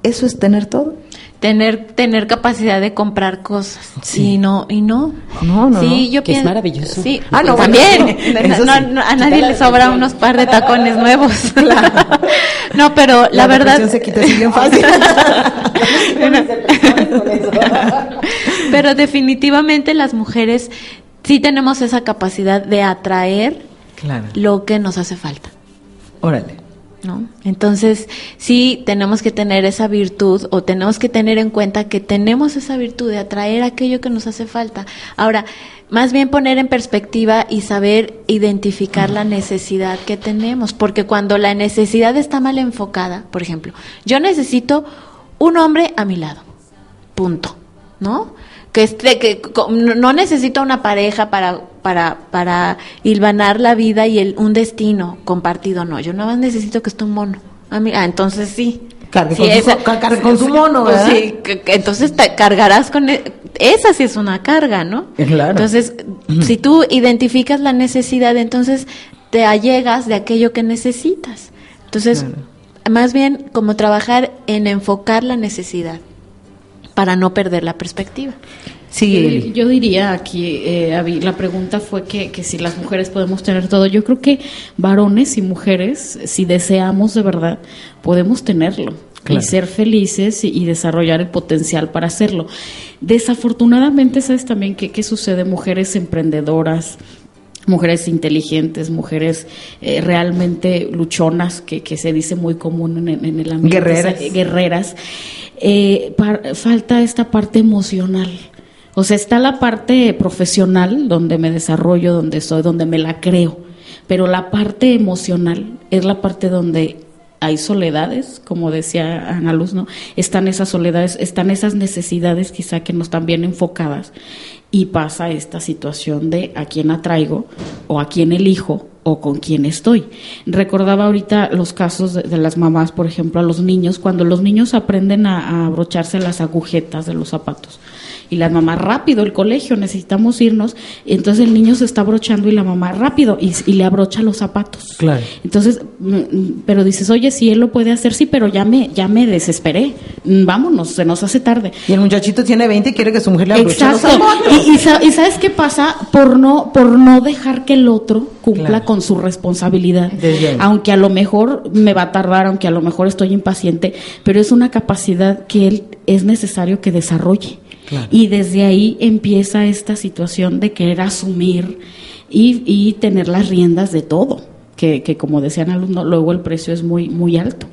Eso es tener todo. Tener tener capacidad de comprar cosas Sí. y no y no No, no, sí yo Que es maravilloso. sí Ah, no, también bueno, No, a nadie le sobra unos par de tacones nuevos no pero la, verdad depresión se quita así bien fácil. pero definitivamente las mujeres sí tenemos esa capacidad de atraer claro. lo que nos hace falta Órale. ¿No? Entonces, sí tenemos que tener esa virtud o tenemos que tener en cuenta que tenemos esa virtud de atraer aquello que nos hace falta. Ahora, más bien poner en perspectiva y saber identificar la necesidad que tenemos, porque cuando la necesidad está mal enfocada, por ejemplo, yo necesito un hombre a mi lado. Punto, ¿no? Que esté, que no necesito una pareja para, para, para hilvanar la vida y el, un destino compartido, no. Yo nada más necesito que esté un mono. A mí- ah, entonces sí. Cargue Sí, con su- esa- ca- cargue con su mono, ¿verdad? sí, entonces te cargarás con... e- Esa sí es una carga, ¿no? Eh, claro. Entonces, si tú identificas la necesidad, entonces te allegas de aquello que necesitas. Entonces, más bien como trabajar en enfocar la necesidad para no perder la perspectiva. Sigue, Yo, diría aquí, eh, la pregunta fue que, que si las mujeres podemos tener todo. Yo creo que varones y mujeres, si deseamos de verdad, podemos tenerlo Claro. y ser felices y, y desarrollar el potencial para hacerlo. Desafortunadamente, ¿sabes también qué, qué sucede? Mujeres emprendedoras, mujeres inteligentes, mujeres eh, realmente luchonas, que, que, se dice muy común en, en el ambiente. Guerreras. guerreras. Eh, falta esta parte emocional. O sea, está la parte profesional, donde me desarrollo, donde soy, donde me la creo. Pero la parte emocional es la parte donde hay soledades, como decía Ana Luz, ¿no? Están esas soledades, están esas necesidades quizá que no están bien enfocadas y pasa esta situación de a quién atraigo o a quién elijo o con quién estoy. Recordaba ahorita los casos de, las mamás, por ejemplo, a los niños, cuando los niños aprenden a, a abrocharse las agujetas de los zapatos y la mamá rápido el colegio necesitamos irnos entonces el niño se está abrochando y la mamá rápido y, le abrocha los zapatos. Claro. Entonces mm, pero dices oye si él lo puede hacer sí pero ya me ya me desesperé. Mm, vámonos se nos hace tarde y el muchachito tiene 20 y quiere que su mujer le abroche los zapatos. Y, y, sabes qué pasa por no por no dejar que el otro cumpla con su responsabilidad. Aunque a lo mejor me va a tardar aunque a lo mejor estoy impaciente pero es una capacidad que él es necesario que desarrolle y desde ahí empieza esta situación de querer asumir y, y tener las riendas de todo, que, que como decían alumnos, luego el precio es muy, muy alto.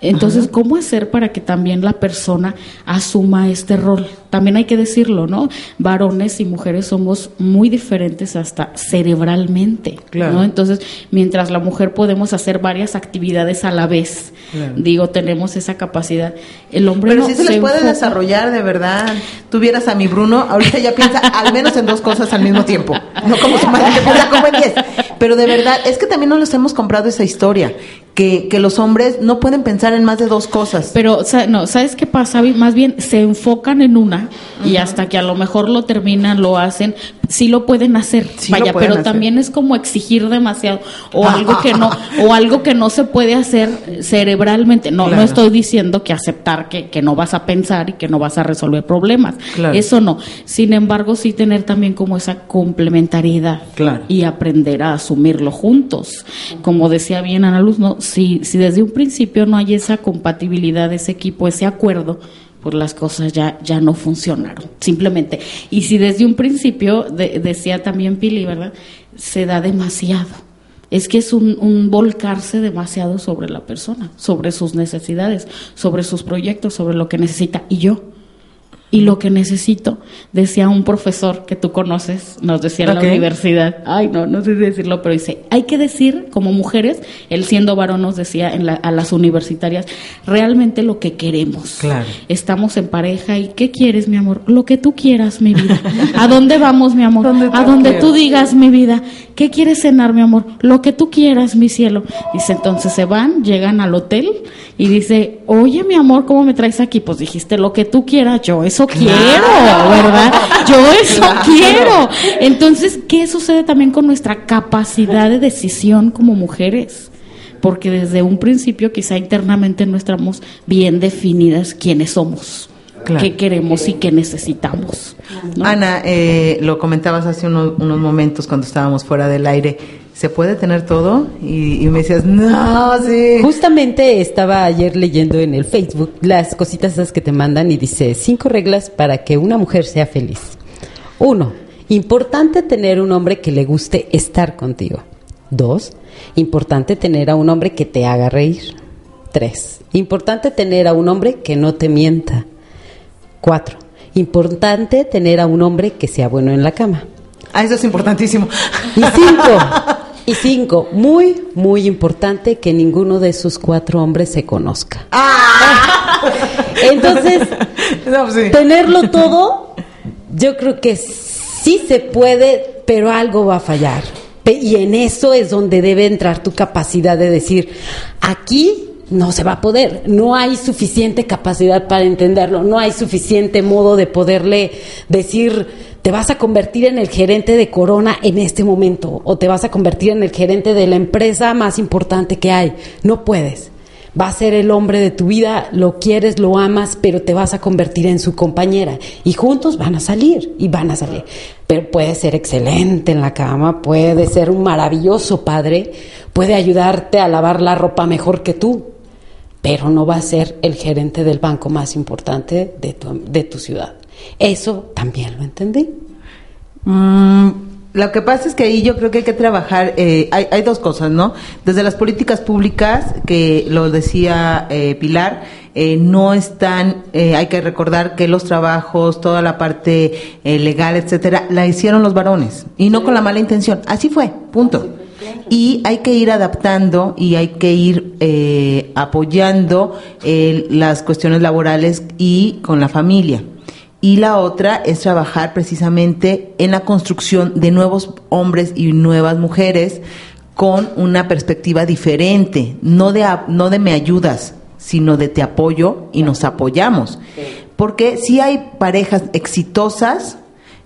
Entonces, ¿cómo hacer para que también la persona asuma este rol? También hay que decirlo, ¿no? Varones y mujeres somos muy diferentes hasta cerebralmente, ¿no? Entonces, mientras la mujer podemos hacer varias actividades a la vez, digo, tenemos esa capacidad. El hombre Pero no si se, les puede desarrollar de verdad. Tuvieras a mi Bruno, ahorita ya piensa al menos en dos cosas al mismo tiempo, no como su madre que como en diez. Pero de verdad, es que también no les hemos comprado esa historia que, que los hombres no pueden pensar en más de dos cosas. Pero, no, ¿sabes qué pasa? Más bien se enfocan en una y hasta que a lo mejor lo terminan, lo hacen, sí lo pueden hacer, vaya, pero también es como exigir demasiado o algo que no o algo que no se puede hacer cerebralmente. No, no estoy diciendo que aceptar que, que, no vas a pensar y que no vas a resolver problemas. Eso no. Sin embargo, sí tener también como esa complementariedad y aprender a asumirlo juntos. Como decía bien Ana Luz, no si, si desde un principio no hay esa compatibilidad, ese equipo, ese acuerdo, pues las cosas ya, ya no funcionaron, simplemente. Y si desde un principio, decía también Pili, ¿verdad? Se da demasiado. Es que es un, un, volcarse demasiado sobre la persona, sobre sus necesidades, sobre sus proyectos, sobre lo que necesita. Y yo, y lo que necesito, decía un profesor que tú conoces, nos decía en la universidad, ay no, no sé si decirlo, pero dice, hay que decir como mujeres, él siendo varón nos decía en a las universitarias, realmente lo que queremos. Claro. Estamos en pareja y ¿qué quieres, mi amor? Lo que tú quieras, mi vida. ¿A dónde vamos, mi amor? a donde tú digas, mi vida. ¿Qué quieres cenar, mi amor? Lo que tú quieras, mi cielo. Dice, entonces se van, llegan al hotel y dice, oye, mi amor, ¿cómo me traes aquí? Pues dijiste lo que tú quieras, yo eso quiero, ¿verdad? Yo eso quiero. Entonces, ¿qué sucede también con nuestra capacidad de decisión como mujeres? Porque desde un principio quizá internamente no estamos bien definidas quiénes somos qué queremos y qué necesitamos. Ana, eh, lo comentabas hace unos, momentos cuando estábamos fuera del aire. ¿Se puede tener todo? Y, me decías, no, sí. Justamente estaba ayer leyendo en el Facebook las cositas esas que te mandan y dice cinco reglas para que una mujer sea feliz. Uno, importante tener un hombre que le guste estar contigo. Dos, importante tener a un hombre que te haga reír. Tres, importante tener a un hombre que no te mienta. Cuatro, importante tener a un hombre que sea bueno en la cama. Ah, eso es importantísimo. Y cinco, y cinco, muy, muy importante que ninguno de esos cuatro hombres se conozca. Ah. Entonces, tenerlo todo, yo creo que sí se puede, pero algo va a fallar. Y en eso es donde debe entrar tu capacidad de decir, aquí no se va a poder. No hay suficiente capacidad para entenderlo, no hay suficiente modo de poderle decir, te vas a convertir en el gerente de Corona en este momento o te vas a convertir en el gerente de la empresa más importante que hay. No puedes. Va a ser el hombre de tu vida, lo quieres, lo amas, pero te vas a convertir en su compañera. Y juntos van a salir, y van a salir. Pero puede ser excelente en la cama, puede ser un maravilloso padre, puede ayudarte a lavar la ropa mejor que tú, pero no va a ser el gerente del banco más importante de tu, de tu ciudad. Eso también lo entendí. Mm, Lo que pasa es que ahí yo creo que hay que trabajar, eh, hay, hay, dos cosas, ¿no? Desde las políticas públicas, que lo decía eh, Pilar, eh, no están, hay que recordar que los trabajos, toda la parte legal, etcétera, la hicieron los varones y no con la mala intención. Así fue, punto. Y hay que ir adaptando y hay que ir apoyando las cuestiones laborales y con la familia y la otra es trabajar precisamente en la construcción de nuevos hombres y nuevas mujeres con una perspectiva diferente, no de, no de me ayudas, sino de te apoyo y nos apoyamos. Porque si hay parejas exitosas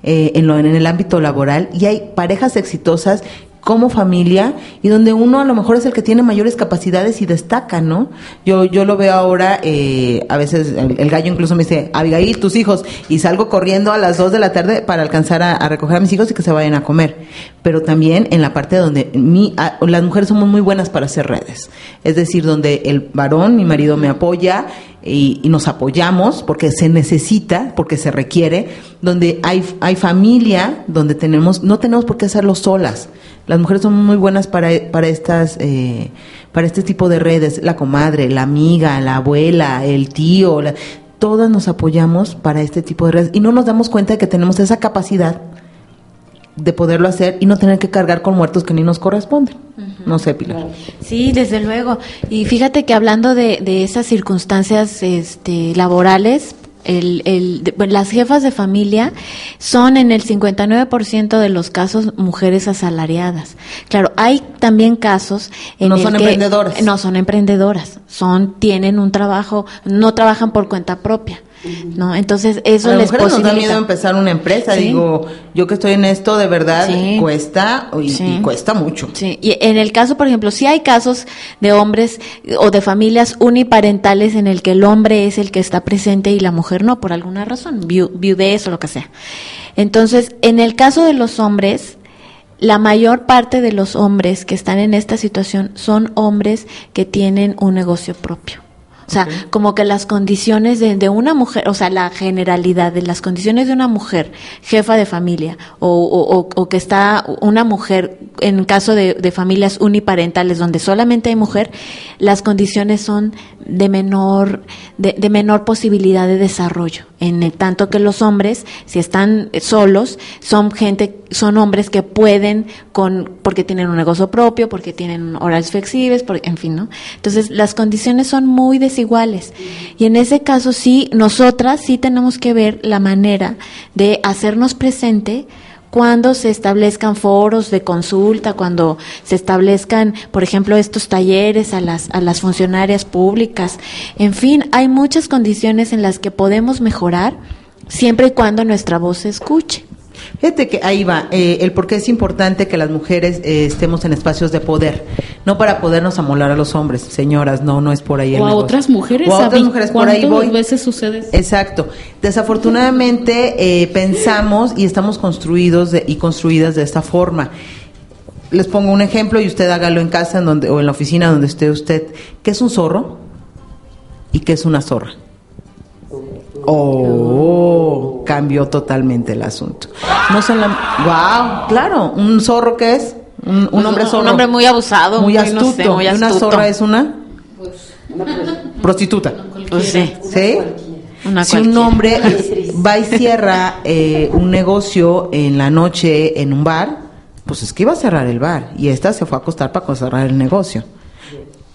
eh, en, lo, en el ámbito laboral y hay parejas exitosas como familia y donde uno a lo mejor es el que tiene mayores capacidades y destaca, ¿no? Yo, yo lo veo ahora, eh, a veces el, gallo incluso me dice, Abigail, tus hijos, y salgo corriendo a las dos de la tarde para alcanzar a, recoger a mis hijos y que se vayan a comer. Pero también en la parte donde mi, las mujeres somos muy buenas para hacer redes, es decir, donde el varón, mi marido me apoya, y, y, nos apoyamos porque se necesita, porque se requiere, donde hay, hay familia, donde tenemos, no tenemos por qué hacerlo solas. Las mujeres son muy buenas para, para estas, eh, para este tipo de redes, la comadre, la amiga, la abuela, el tío, todas nos apoyamos para este tipo de redes y no nos damos cuenta de que tenemos esa capacidad de poderlo hacer y no tener que cargar con muertos que ni nos corresponden. No sé, Pilar. Sí, desde luego. Y fíjate que hablando de, de esas circunstancias este, laborales, el, el, las jefas de familia son en el 59% de los casos mujeres asalariadas. Claro, hay también casos en no son emprendedoras. No son emprendedoras, son tienen un trabajo, no trabajan por cuenta propia. ¿No? Entonces eso a les posibilita. nos da miedo empezar una empresa, digo, yo que estoy en esto de verdad cuesta y, cuesta mucho. Sí, y en el caso, por ejemplo, si hay casos de hombres o de familias uniparentales en el que el hombre es el que está presente y la mujer no, por alguna razón, viudez o lo que sea. Entonces, en el caso de los hombres, la mayor parte de los hombres que están en esta situación son hombres que tienen un negocio propio. O sea, como que las condiciones de, de, una mujer, o sea, la generalidad de las condiciones de una mujer jefa de familia o, o, o que está una mujer, en caso de, de, familias uniparentales donde solamente hay mujer, las condiciones son de menor, de, de menor posibilidad de desarrollo. En el tanto que los hombres, si están solos, son gente, son hombres que pueden con, porque tienen un negocio propio, porque tienen horarios flexibles, por, en fin, ¿no? Entonces, las condiciones son muy desiguales. Y en ese caso sí, nosotras sí tenemos que ver la manera de hacernos presente cuando se establezcan foros de consulta, cuando se establezcan, por ejemplo, estos talleres a las, a las funcionarias públicas. En fin, hay muchas condiciones en las que podemos mejorar siempre y cuando nuestra voz se escuche. Fíjate que ahí va, eh, el por qué es importante que las mujeres eh, estemos en espacios de poder, no para podernos amolar a los hombres, señoras, no, no es por ahí. O a otras mujeres. O a otras mujeres, por ahí voy. veces sucede? Exacto. Desafortunadamente eh, pensamos y estamos construidos y construidas de esta forma. Les pongo un ejemplo y usted hágalo en casa en donde, o en la oficina donde esté usted. ¿Qué es un zorro? ¿Y qué es una zorra? Oh, cambió totalmente el asunto. No wow, claro, un zorro que es un, hombre zorro. Un hombre muy abusado, muy, astuto. ¿Y una zorra es una? prostituta. Pues sí. ¿Sí? si un hombre va y cierra eh, un negocio en la noche en un bar, pues es que iba a cerrar el bar y esta se fue a acostar para cerrar el negocio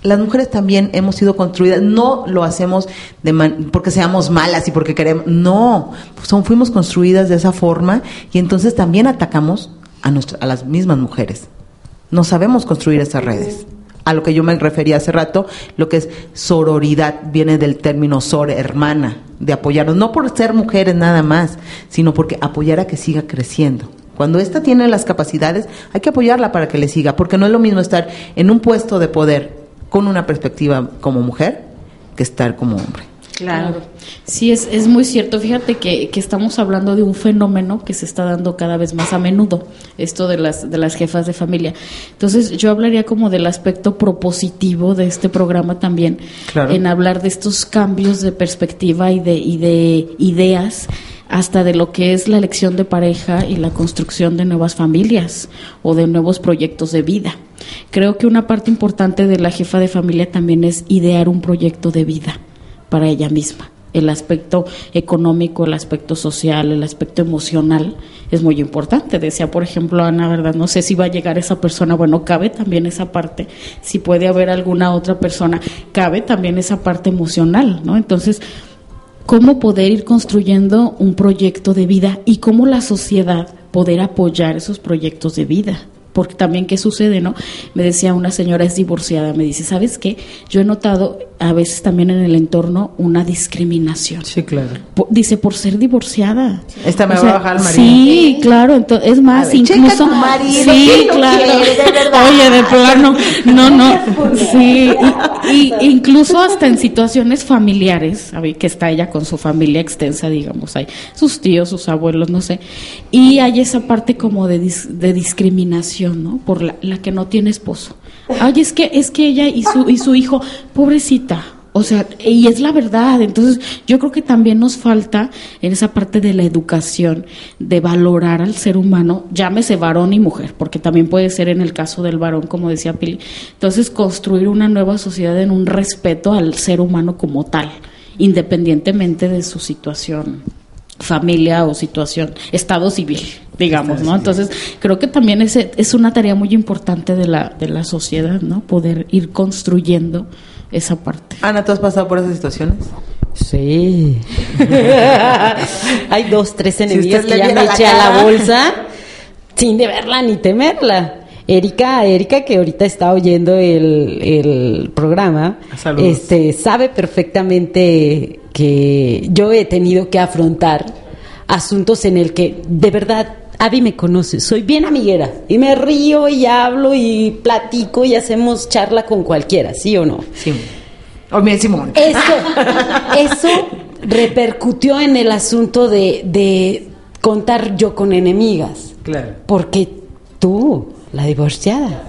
las mujeres también hemos sido construidas, no lo hacemos de porque seamos malas y porque queremos, no, son, fuimos construidas de esa forma y entonces también atacamos a, a las mismas mujeres. No sabemos construir esas redes. A lo que yo me refería hace rato, lo que es sororidad viene del término sor, hermana, de apoyarnos, no por ser mujeres nada más, sino porque apoyar a que siga creciendo. Cuando ésta tiene las capacidades, hay que apoyarla para que le siga, porque no es lo mismo estar en un puesto de poder con una perspectiva como mujer que estar como hombre. Claro. Sí, es, es muy cierto. Fíjate que, que, estamos hablando de un fenómeno que se está dando cada vez más a menudo, esto de las, de las jefas de familia. Entonces, yo hablaría como del aspecto propositivo de este programa también, en hablar de estos cambios de perspectiva y de, y de ideas hasta de lo que es la elección de pareja y la construcción de nuevas familias o de nuevos proyectos de vida. Creo que una parte importante de la jefa de familia también es idear un proyecto de vida para ella misma el aspecto económico, el aspecto social, el aspecto emocional es muy importante. Decía, por ejemplo, Ana, ¿verdad? No sé si va a llegar esa persona, bueno, cabe también esa parte. Si puede haber alguna otra persona, cabe también esa parte emocional, ¿no? Entonces, ¿cómo poder ir construyendo un proyecto de vida y cómo la sociedad poder apoyar esos proyectos de vida? Porque también qué sucede, ¿no? Me decía una señora es divorciada, me dice, ¿sabes qué? Yo he notado a veces también en el entorno una discriminación. Sí, claro. dice, por ser divorciada. Esta me va a bajar el marido. Sí, claro, entonces, es más, incluso... sí, claro. Oye, de plano, no, no, sí, y, incluso hasta en situaciones familiares, que está ella con su familia extensa, digamos, hay sus tíos, sus abuelos, no sé, y hay esa parte como de, de discriminación, ¿no? Por la, la que no tiene esposo. Ay, es que, es que ella y su, y su hijo, pobrecita, o sea, y es la verdad. Entonces, yo creo que también nos falta en esa parte de la educación, de valorar al ser humano, llámese varón y mujer, porque también puede ser en el caso del varón, como decía Pili. Entonces, construir una nueva sociedad en un respeto al ser humano como tal, independientemente de su situación familia o situación, estado civil, digamos, ¿no? Entonces, creo que también es, es una tarea muy importante de la, de la sociedad, ¿no? Poder ir construyendo esa parte. Ana, ¿tú has pasado por esas situaciones? Sí. Hay dos, tres enemigos que ya me eché a la bolsa sin verla ni temerla. Erika, Erika que ahorita está oyendo el, el programa, este sabe perfectamente que yo he tenido que afrontar asuntos en el que de verdad Avi me conoce, soy bien amiguera y me río y hablo y platico y hacemos charla con cualquiera, ¿sí o no? Sí. O bien Simón. Eso, eso repercutió en el asunto de, de contar yo con enemigas. Claro. Porque tú, la divorciada,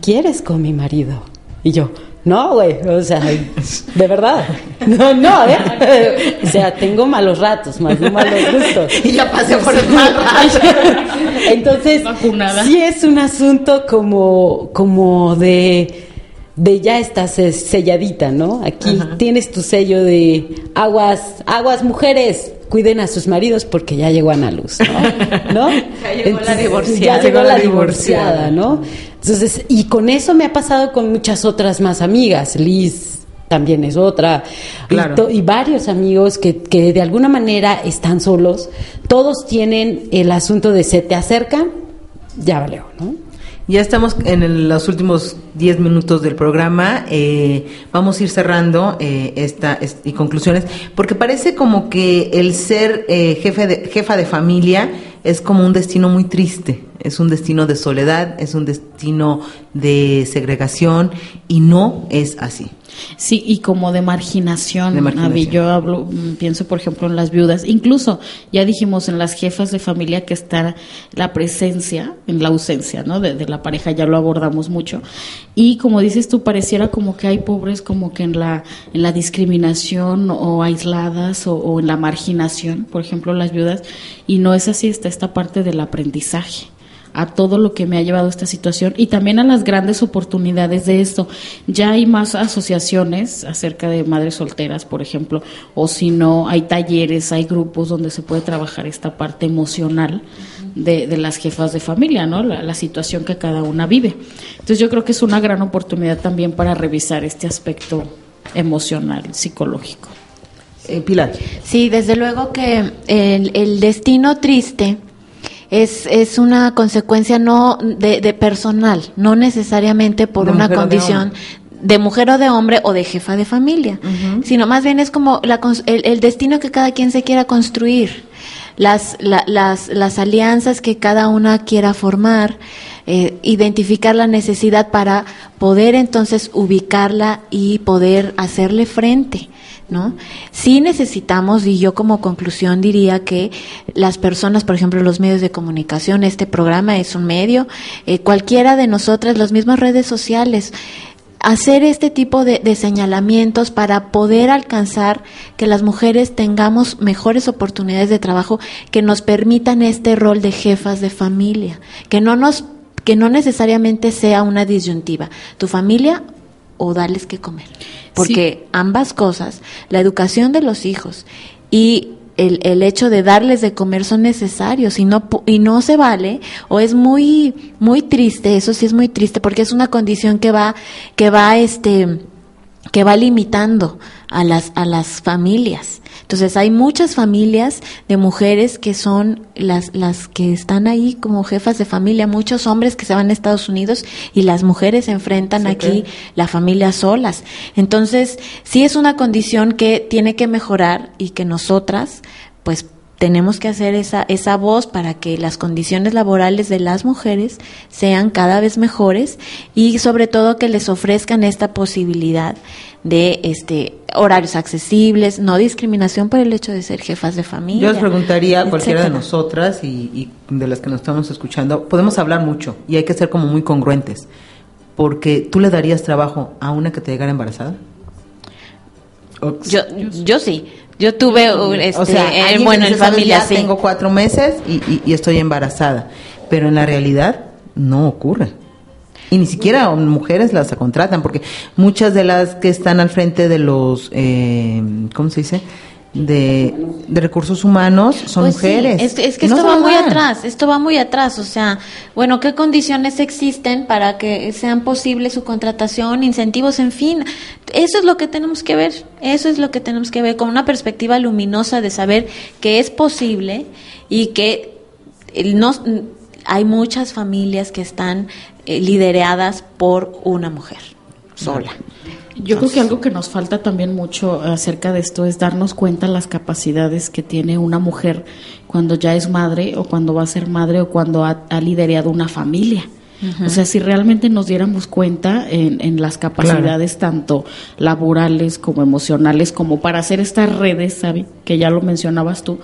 quieres con mi marido. Y yo, no, güey, o sea, de verdad. No, no, ¿eh? O sea, tengo malos ratos, más no malos gustos. y ya pasé por el mal Entonces, sí es un asunto como, como de, de ya estás selladita, ¿no? Aquí tienes tu sello de aguas, aguas mujeres, cuiden a sus maridos porque ya llegó Ana Luz, ¿no? ya llegó la divorciada. Ya llegó la divorciada, ¿no? Entonces, y con eso me ha pasado con muchas otras más amigas, Liz también es otra, y, varios amigos que, que de alguna manera están solos, todos tienen el asunto de se te acercan, ya valió, ¿no? Ya estamos en los últimos 10 minutos del programa. Eh, vamos a ir cerrando eh, esta, y conclusiones, porque parece como que el ser eh, jefe de, jefa de familia es como un destino muy triste. Es un destino de soledad, es un destino de segregación y no es así. Sí, y como de marginación. yo hablo, mm, pienso por ejemplo en las viudas, incluso ya dijimos en las jefas de familia que está la presencia en la ausencia, ¿no? De, la pareja, ya lo abordamos mucho. Y como dices tú, pareciera como que hay pobres como que en la, en la discriminación o aisladas o, o en la marginación, por ejemplo las viudas, y no es así, está esta parte del aprendizaje a todo lo que me ha llevado a esta situación y también a las grandes oportunidades de esto. Ya hay más asociaciones acerca de madres solteras, por ejemplo, o si no, hay talleres, hay grupos donde se puede trabajar esta parte emocional de, de las jefas de familia, ¿no? La, situación que cada una vive. Entonces yo creo que es una gran oportunidad también para revisar este aspecto emocional, psicológico. Eh, Pilar. Sí, desde luego que el, el destino triste es, es una consecuencia no de, personal, no necesariamente por una condición de, mujer o de hombre o de jefa de familia, sino más bien es como la, el, destino que cada quien se quiera construir, las, las, las alianzas que cada una quiera formar, eh, identificar la necesidad para poder entonces ubicarla y poder hacerle frente. ¿No? Sí necesitamos, y yo como conclusión diría que las personas, por ejemplo, los medios de comunicación, este programa es un medio, eh, cualquiera de nosotras, las mismas redes sociales, hacer este tipo de, de, señalamientos para poder alcanzar que las mujeres tengamos mejores oportunidades de trabajo que nos permitan este rol de jefas de familia, que no nos que no necesariamente sea una disyuntiva, tu familia o darles que comer, porque ambas cosas, la educación de los hijos y el, el, hecho de darles de comer son necesarios y no y no se vale o es muy muy triste eso sí es muy triste porque es una condición que va que va este que va limitando a las a las familias. Entonces hay muchas familias de mujeres que son las, las que están ahí como jefas de familia, muchos hombres que se van a Estados Unidos y las mujeres se enfrentan aquí la familia solas. Entonces sí es una condición que tiene que mejorar y que nosotras pues tenemos que hacer esa, esa voz para que las condiciones laborales de las mujeres sean cada vez mejores y sobre todo que les ofrezcan esta posibilidad de este horarios accesibles, no discriminación por el hecho de ser jefas de familia. Yo les preguntaría a cualquiera de nosotras y, y, de las que nos estamos escuchando, podemos hablar mucho y hay que ser como muy congruentes, porque tú le darías trabajo a una que te llegara embarazada. Yo, yo sí. Yo tuve, este, o sea, eh, bueno, en familia sí. Tengo cuatro meses y, y, y, estoy embarazada, pero en la realidad no ocurre. Y ni siquiera mujeres las contratan, porque muchas de las que están al frente de los, eh, ¿cómo se dice? De, de, recursos humanos son pues mujeres. Sí, es, es, que no esto va muy atrás, esto va muy atrás, o sea, bueno, ¿qué condiciones existen para que sean posibles su contratación, incentivos, en fin? Eso es lo que tenemos que ver, eso es lo que tenemos que ver con una perspectiva luminosa de saber que es posible y que no hay muchas familias que están eh, lideradas por una mujer sola. Yo creo que algo que nos falta también mucho acerca de esto es darnos cuenta las capacidades que tiene una mujer cuando ya es madre o cuando va a ser madre o cuando ha, ha liderado una familia. O sea, si realmente nos diéramos cuenta en, en las capacidades claro. tanto laborales como emocionales, como para hacer estas redes, ¿sabe? Que ya lo mencionabas tú,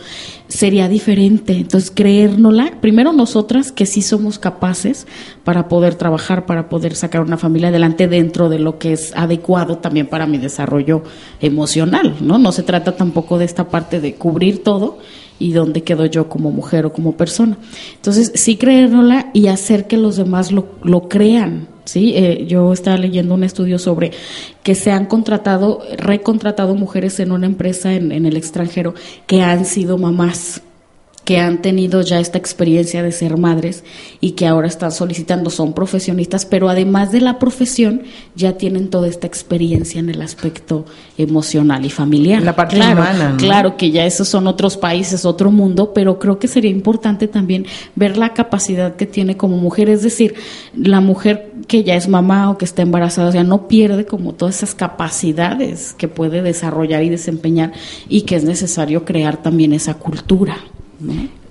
sería diferente. Entonces, creérnosla, primero nosotras que sí somos capaces para poder trabajar, para poder sacar una familia adelante dentro de lo que es adecuado también para mi desarrollo emocional, ¿no? No se trata tampoco de esta parte de cubrir todo, y dónde quedo yo como mujer o como persona. Entonces, sí creérnosla y hacer que los demás lo, lo crean. ¿sí? Eh, yo estaba leyendo un estudio sobre que se han contratado, recontratado mujeres en una empresa en, en el extranjero que han sido mamás que han tenido ya esta experiencia de ser madres y que ahora están solicitando, son profesionistas, pero además de la profesión ya tienen toda esta experiencia en el aspecto emocional y familiar. La parte claro, humana. ¿no? Claro que ya esos son otros países, otro mundo, pero creo que sería importante también ver la capacidad que tiene como mujer, es decir, la mujer que ya es mamá o que está embarazada, o sea, no pierde como todas esas capacidades que puede desarrollar y desempeñar y que es necesario crear también esa cultura.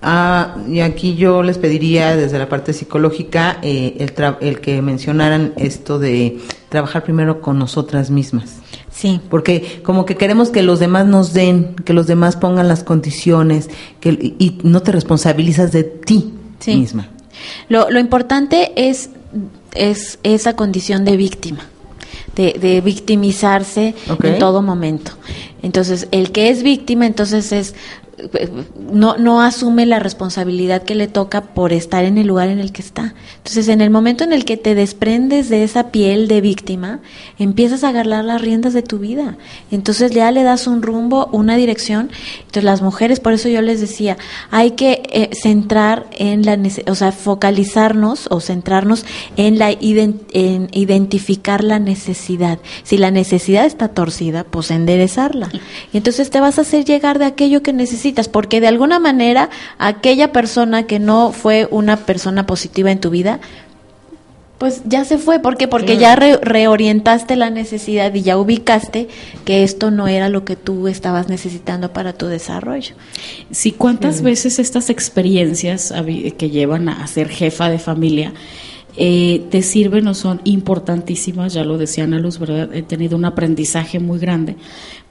Ah, y aquí yo les pediría desde la parte psicológica eh, el, el, que mencionaran esto de trabajar primero con nosotras mismas. Sí. Porque como que queremos que los demás nos den, que los demás pongan las condiciones, que, y no te responsabilizas de ti sí. misma. Lo, lo importante es, es esa condición de víctima. De, de, victimizarse okay. en todo momento. Entonces, el que es víctima, entonces es no, no asume la responsabilidad que le toca por estar en el lugar en el que está. Entonces, en el momento en el que te desprendes de esa piel de víctima, empiezas a agarrar las riendas de tu vida. Entonces ya le das un rumbo, una dirección. Entonces, las mujeres, por eso yo les decía, hay que eh, centrar en la, o sea, focalizarnos o centrarnos en la en identificar la necesidad. Si la necesidad está torcida, pues enderezarla. Y entonces te vas a hacer llegar de aquello que necesitas porque de alguna manera aquella persona que no fue una persona positiva en tu vida, pues ya se fue. ¿Por qué? Porque ya re reorientaste la necesidad y ya ubicaste que esto no era lo que tú estabas necesitando para tu desarrollo. Sí, ¿cuántas mm. veces estas experiencias que llevan a ser jefa de familia eh, te sirven o son importantísimas? Ya lo decía Ana Luz, ¿verdad? He tenido un aprendizaje muy grande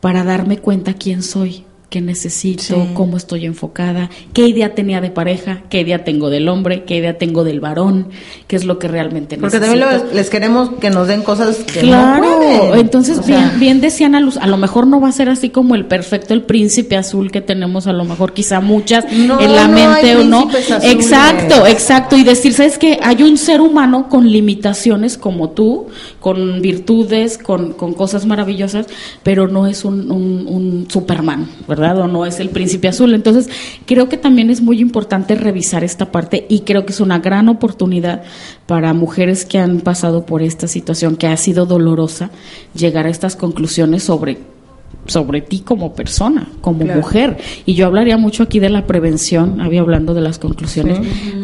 para darme cuenta quién soy qué necesito, cómo estoy enfocada, qué idea tenía de pareja, qué idea tengo del hombre, qué idea tengo del varón, qué es lo que realmente Porque necesito. también lo- les queremos que nos den cosas que Claro, no pueden. entonces O sea, bien, bien decían a, Luz, a lo mejor no va a ser así como el perfecto, el príncipe azul que tenemos a lo mejor quizá muchas No, en la no mente o no. azules. Exacto, exacto. Y decir, ¿sabes qué? Hay un ser humano con limitaciones como tú, con virtudes, con, con cosas maravillosas, pero no es un, un, un Superman, ¿verdad? O no es el príncipe azul. Entonces, creo que también es muy importante revisar esta parte y creo que es una gran oportunidad para mujeres que han pasado por esta situación que ha sido dolorosa, llegar a estas conclusiones sobre sobre ti como persona, como Claro. mujer. Y yo hablaría mucho aquí de la prevención, había hablando de las conclusiones.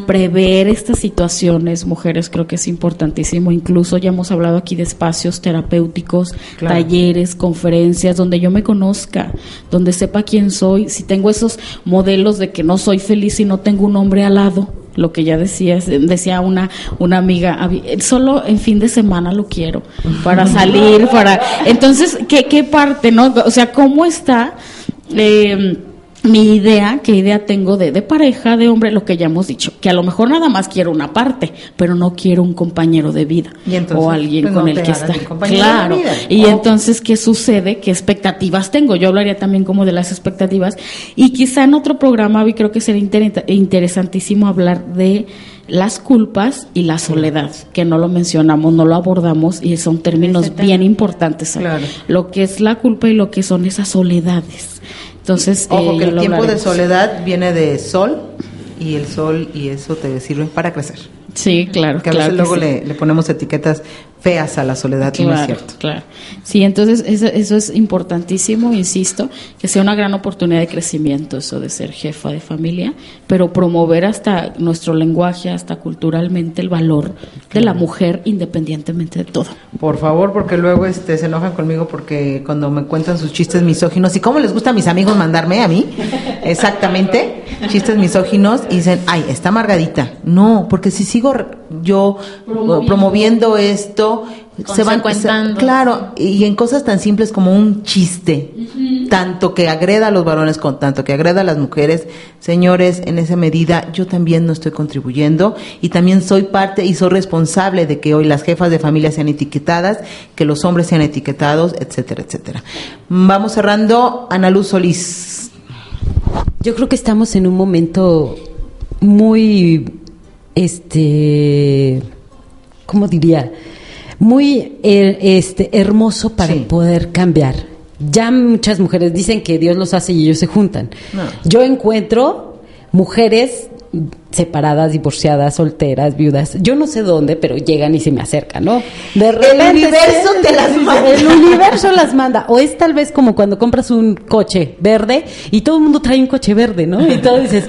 Prever estas situaciones, mujeres, creo que es importantísimo. Incluso ya hemos hablado aquí de espacios terapéuticos, Claro. talleres, conferencias, donde yo me conozca, donde sepa quién soy. Si tengo esos modelos de que no soy feliz y no tengo un hombre al lado, lo que ya decías, decía una, una amiga, "Avi- solo en fin de semana lo quiero, para salir, para... Entonces, ¿qué, qué parte, no? O sea, ¿cómo está eh, mi idea, qué idea tengo de, de pareja, de hombre, lo que ya hemos dicho? Que a lo mejor nada más quiero una parte, pero no quiero un compañero de vida Y entonces, o alguien pues, con no el que de Claro. vida. Y O- entonces, ¿qué sucede? ¿Qué expectativas tengo? Yo hablaría también como de las expectativas. Y quizá en otro programa, vi creo que sería inter- interesantísimo hablar de las culpas y la soledad, que no lo mencionamos, no lo abordamos y son términos bien importantes. Claro. Lo que es la culpa y lo que son esas soledades. Entonces, Ojo, eh, que el tiempo de soledad viene de sol y el sol y eso te sirve para crecer. Sí, claro. Que a claro veces que luego sí. le, le ponemos etiquetas feas a la soledad y no es Claro, cierto. claro. Sí, entonces eso, eso es importantísimo, insisto, que sea una gran oportunidad de crecimiento eso de ser jefa de familia, pero promover hasta nuestro lenguaje, hasta culturalmente el valor de la mujer independientemente de todo. Por favor, porque luego este se enojan conmigo porque cuando me cuentan sus chistes misóginos y cómo les gusta a mis amigos mandarme a mí, exactamente, chistes misóginos y dicen, ay, está amargadita. No, porque si sigo yo Promoviendo. promoviendo, esto, se van, se- claro, y en cosas tan simples como un chiste, tanto que agreda a los varones con tanto que agreda a las mujeres, señores, en esa medida yo también no estoy contribuyendo y también soy parte y soy responsable de que hoy las jefas de familia sean etiquetadas, que los hombres sean etiquetados, etcétera, etcétera. Vamos cerrando, Ana Luz Solís. Yo creo que estamos en un momento muy, este, ¿cómo diría? Muy eh, este, hermoso para Sí. poder cambiar. Ya muchas mujeres dicen que Dios los hace y ellos se juntan. No. Yo encuentro mujeres separadas, divorciadas, solteras, viudas, yo no sé dónde, pero llegan y se me acercan, ¿no? De repente universo te las manda. El universo las manda. O es tal vez como cuando compras un coche verde y todo el mundo trae un coche verde, ¿no? Y todo dices,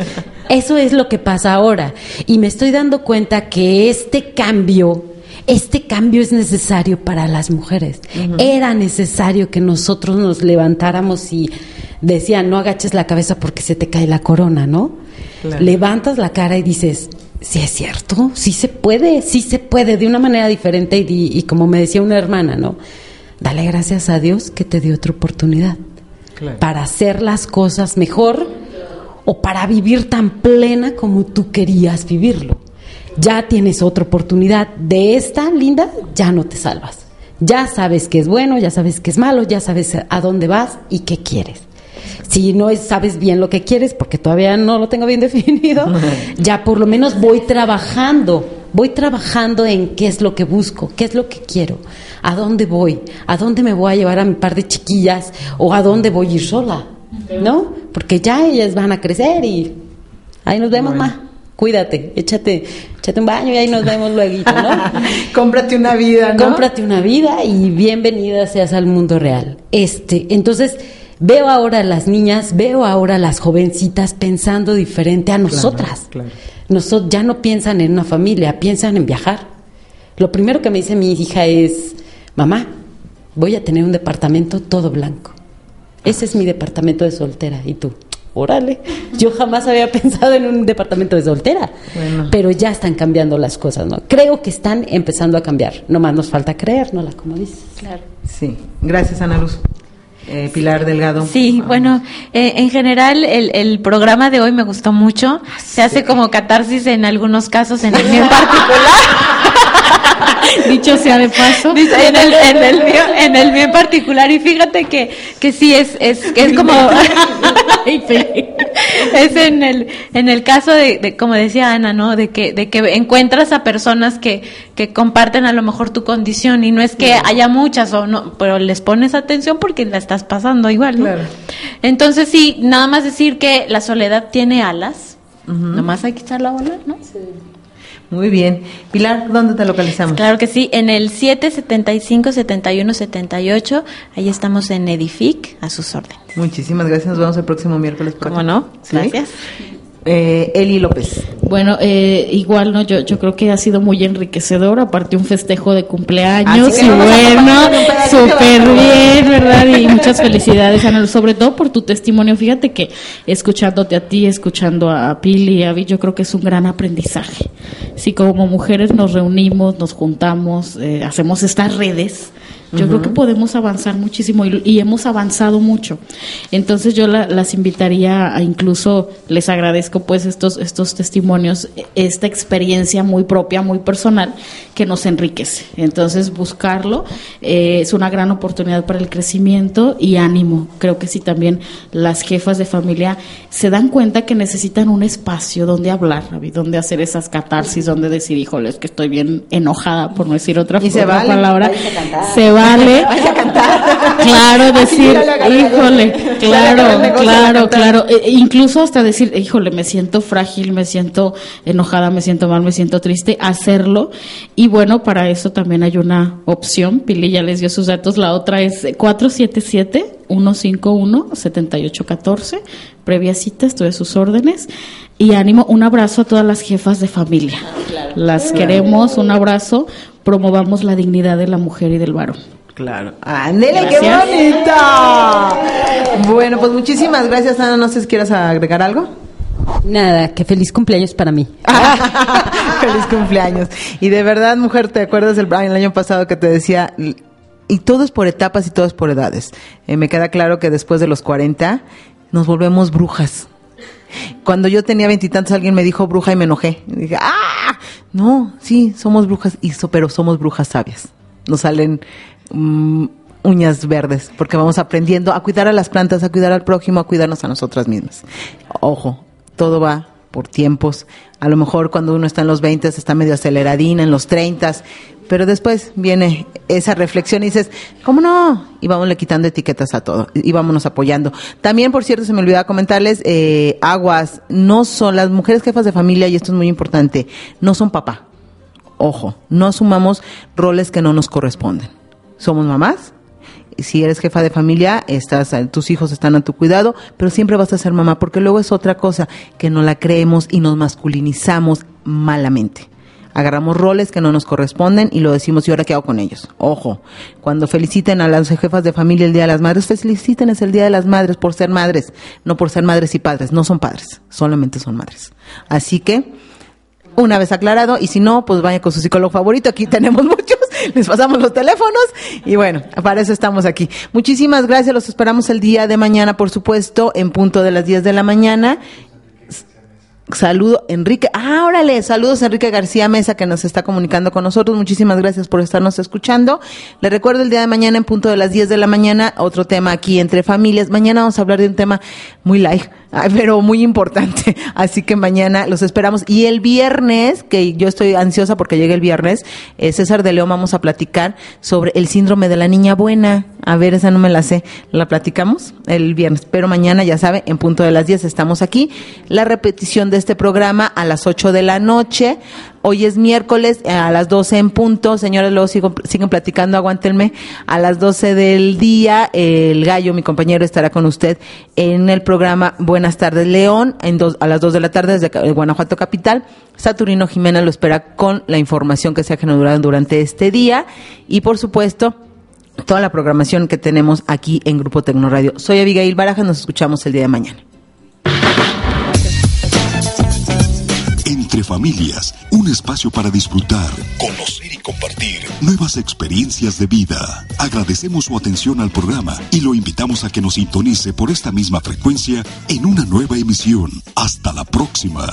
eso es lo que pasa ahora. Y me estoy dando cuenta que este cambio, este cambio es necesario para las mujeres. Era necesario que nosotros nos levantáramos y decían, no agaches la cabeza porque se te cae la corona, ¿no? Claro. Levantas la cara y dices, sí es cierto, sí se puede, sí se puede, de una manera diferente y, y como me decía una hermana, ¿no? Dale gracias a Dios que te dio otra oportunidad Claro. para hacer las cosas mejor o para vivir tan plena como tú querías vivirlo. Ya tienes otra oportunidad. De esta, linda, ya no te salvas. Ya sabes que es bueno, ya sabes que es malo, ya sabes a dónde vas y qué quieres. Si no es- sabes bien lo que quieres, porque todavía no lo tengo bien definido, ya por lo menos voy trabajando, voy trabajando en qué es lo que busco, qué es lo que quiero, a dónde voy, a dónde me voy a llevar a mi par de chiquillas o a dónde voy a ir sola, ¿no? Porque ya ellas van a crecer y ahí nos vemos, Bueno. ma. Cuídate, échate, échate un baño y ahí nos vemos luego, ¿no? Cómprate una vida, ¿no? Cómprate una vida y bienvenida seas al mundo real. Este, entonces veo ahora a las niñas, veo ahora a las jovencitas pensando diferente a nosotras. claro. Noso- ya no piensan en una familia, piensan en viajar. Lo primero que me dice mi hija es, mamá, voy a tener un departamento todo blanco. Ese es mi departamento de soltera. Y tú, órale, yo jamás había pensado en un departamento de soltera. Bueno. Pero ya están cambiando las cosas, ¿no? Creo que están empezando a cambiar. Nomás nos falta creérnosla, como dices. Claro. Sí, gracias Ana Luz. Eh, Pilar Delgado. Sí, bueno, eh, en general el, el, programa de hoy me gustó mucho. Se hace como catarsis en algunos casos, en el mío en particular. Dicho sea de paso. En el, en el mío, en el mío en particular. Y fíjate que, que sí es, es, es como es en el, en el caso de, como decía Ana, ¿no? De que, de que encuentras a personas que, que comparten a lo mejor tu condición y no es que haya muchas o no, pero les pones atención porque la estás pasando igual, ¿no? Entonces sí, nada más decir que la soledad tiene alas. Nada más hay que echarla a volar, ¿no? Sí. Muy bien. Pilar, ¿dónde te localizamos? Claro que sí, en el 775-7178, ahí estamos en Edific, a sus órdenes. Muchísimas gracias, nos vemos el próximo miércoles. ¿Cómo no? Gracias. Eh, Eli López. Bueno, eh, igual, ¿no? Yo, yo creo que ha sido muy enriquecedor, aparte un festejo de cumpleaños y bueno, súper bien, ¿verdad? Y muchas felicidades, Ana, sobre todo por tu testimonio. Fíjate que escuchándote a ti, escuchando a Pili y a Vi, yo creo que es un gran aprendizaje. Si como mujeres nos reunimos, nos juntamos, eh, hacemos estas redes, yo creo que podemos avanzar muchísimo y, hemos avanzado mucho. Entonces yo las invitaría a incluso les agradezco pues estos estos testimonios, esta experiencia muy propia, muy personal que nos enriquece. Entonces buscarlo eh, es una gran oportunidad para el crecimiento y ánimo. Creo que si también las jefas de familia se dan cuenta que necesitan un espacio donde hablar, donde hacer esas catarsis, donde decir, híjole, es que estoy bien enojada por no decir otra, y se palabra. Se vale. Claro, decir, híjole, claro, claro, claro. E, e incluso hasta decir, híjole, me siento frágil, me siento enojada, me siento mal, me siento triste, hacerlo. Y bueno, para eso también hay una opción. Pili ya les dio sus datos. La otra es 477 151 7814 previa cita, estoy a sus órdenes. Y ánimo, un abrazo a todas las jefas de familia. Las queremos, un abrazo. Promovamos la dignidad de la mujer y del varón. Claro. ¡Ándele, qué bonita! Bueno, pues muchísimas gracias, Ana. No sé si quieres agregar algo. Nada, que feliz cumpleaños para mí. feliz cumpleaños. Y de verdad, mujer, ¿te acuerdas el, el año pasado que te decía, y todo es por etapas y todo es por edades? Eh, me queda claro que después de los 40 nos volvemos brujas. Cuando yo tenía veintitantos alguien me dijo bruja y me enojé. Dije, ah, no, sí, somos brujas, y pero somos brujas sabias. Nos salen Mm, uñas verdes, porque vamos aprendiendo a cuidar a las plantas, a cuidar al prójimo, a cuidarnos a nosotras mismas. Ojo, todo va por tiempos. A lo mejor cuando uno está en los 20 está medio aceleradín, en los 30, pero después viene esa reflexión y dices, ¿cómo no? Y le quitando etiquetas a todo y vámonos apoyando. También, por cierto, se me olvidaba comentarles, eh, aguas, no son las mujeres jefas de familia, y esto es muy importante, no son papá. Ojo, no asumamos roles que no nos corresponden somos mamás. Si eres jefa de familia, estás, tus hijos están a tu cuidado, pero siempre vas a ser mamá, porque luego es otra cosa que no la creemos y nos masculinizamos malamente. Agarramos roles que no nos corresponden y lo decimos, ¿y ahora qué hago con ellos? Ojo, cuando feliciten a las jefas de familia el Día de las Madres, feliciten es el Día de las Madres por ser madres, no por ser madres y padres, no son padres, solamente son madres. Así que, una vez aclarado, y si no, pues vaya con su psicólogo favorito, aquí tenemos muchos, les pasamos los teléfonos y bueno, para eso estamos aquí. Muchísimas gracias, los esperamos el día de mañana, por supuesto, en punto de las 10 de la mañana Saludo Enrique, ah, órale, saludos Enrique García Mesa que nos está comunicando con nosotros. Muchísimas gracias por estarnos escuchando. Le recuerdo el día de mañana en punto de las 10 de la mañana, otro tema aquí entre familias. Mañana vamos a hablar de un tema muy light, pero muy importante. Así que mañana los esperamos. Y el viernes, que yo estoy ansiosa porque llegue el viernes, eh, César de León vamos a platicar sobre el síndrome de la niña buena. A ver, esa no me la sé. ¿La platicamos? El viernes. Pero mañana, ya sabe, en punto de las 10 estamos aquí. La repetición de este programa a las 8 de la noche. Hoy es miércoles eh, a las 12 en punto. Señores, luego siguen platicando, aguántenme. A las 12 del día, el gallo, mi compañero, estará con usted en el programa Buenas tardes, León, a las 2 de la tarde desde Guanajuato Capital. Saturnino Jiménez lo espera con la información que se ha generado durante este día. Y por supuesto, toda la programación que tenemos aquí en Grupo Tecnoradio. Soy Abigail Baraja, nos escuchamos el día de mañana. Entre familias, un espacio para disfrutar, conocer y compartir nuevas experiencias de vida. Agradecemos su atención al programa y lo invitamos a que nos sintonice por esta misma frecuencia en una nueva emisión. Hasta la próxima.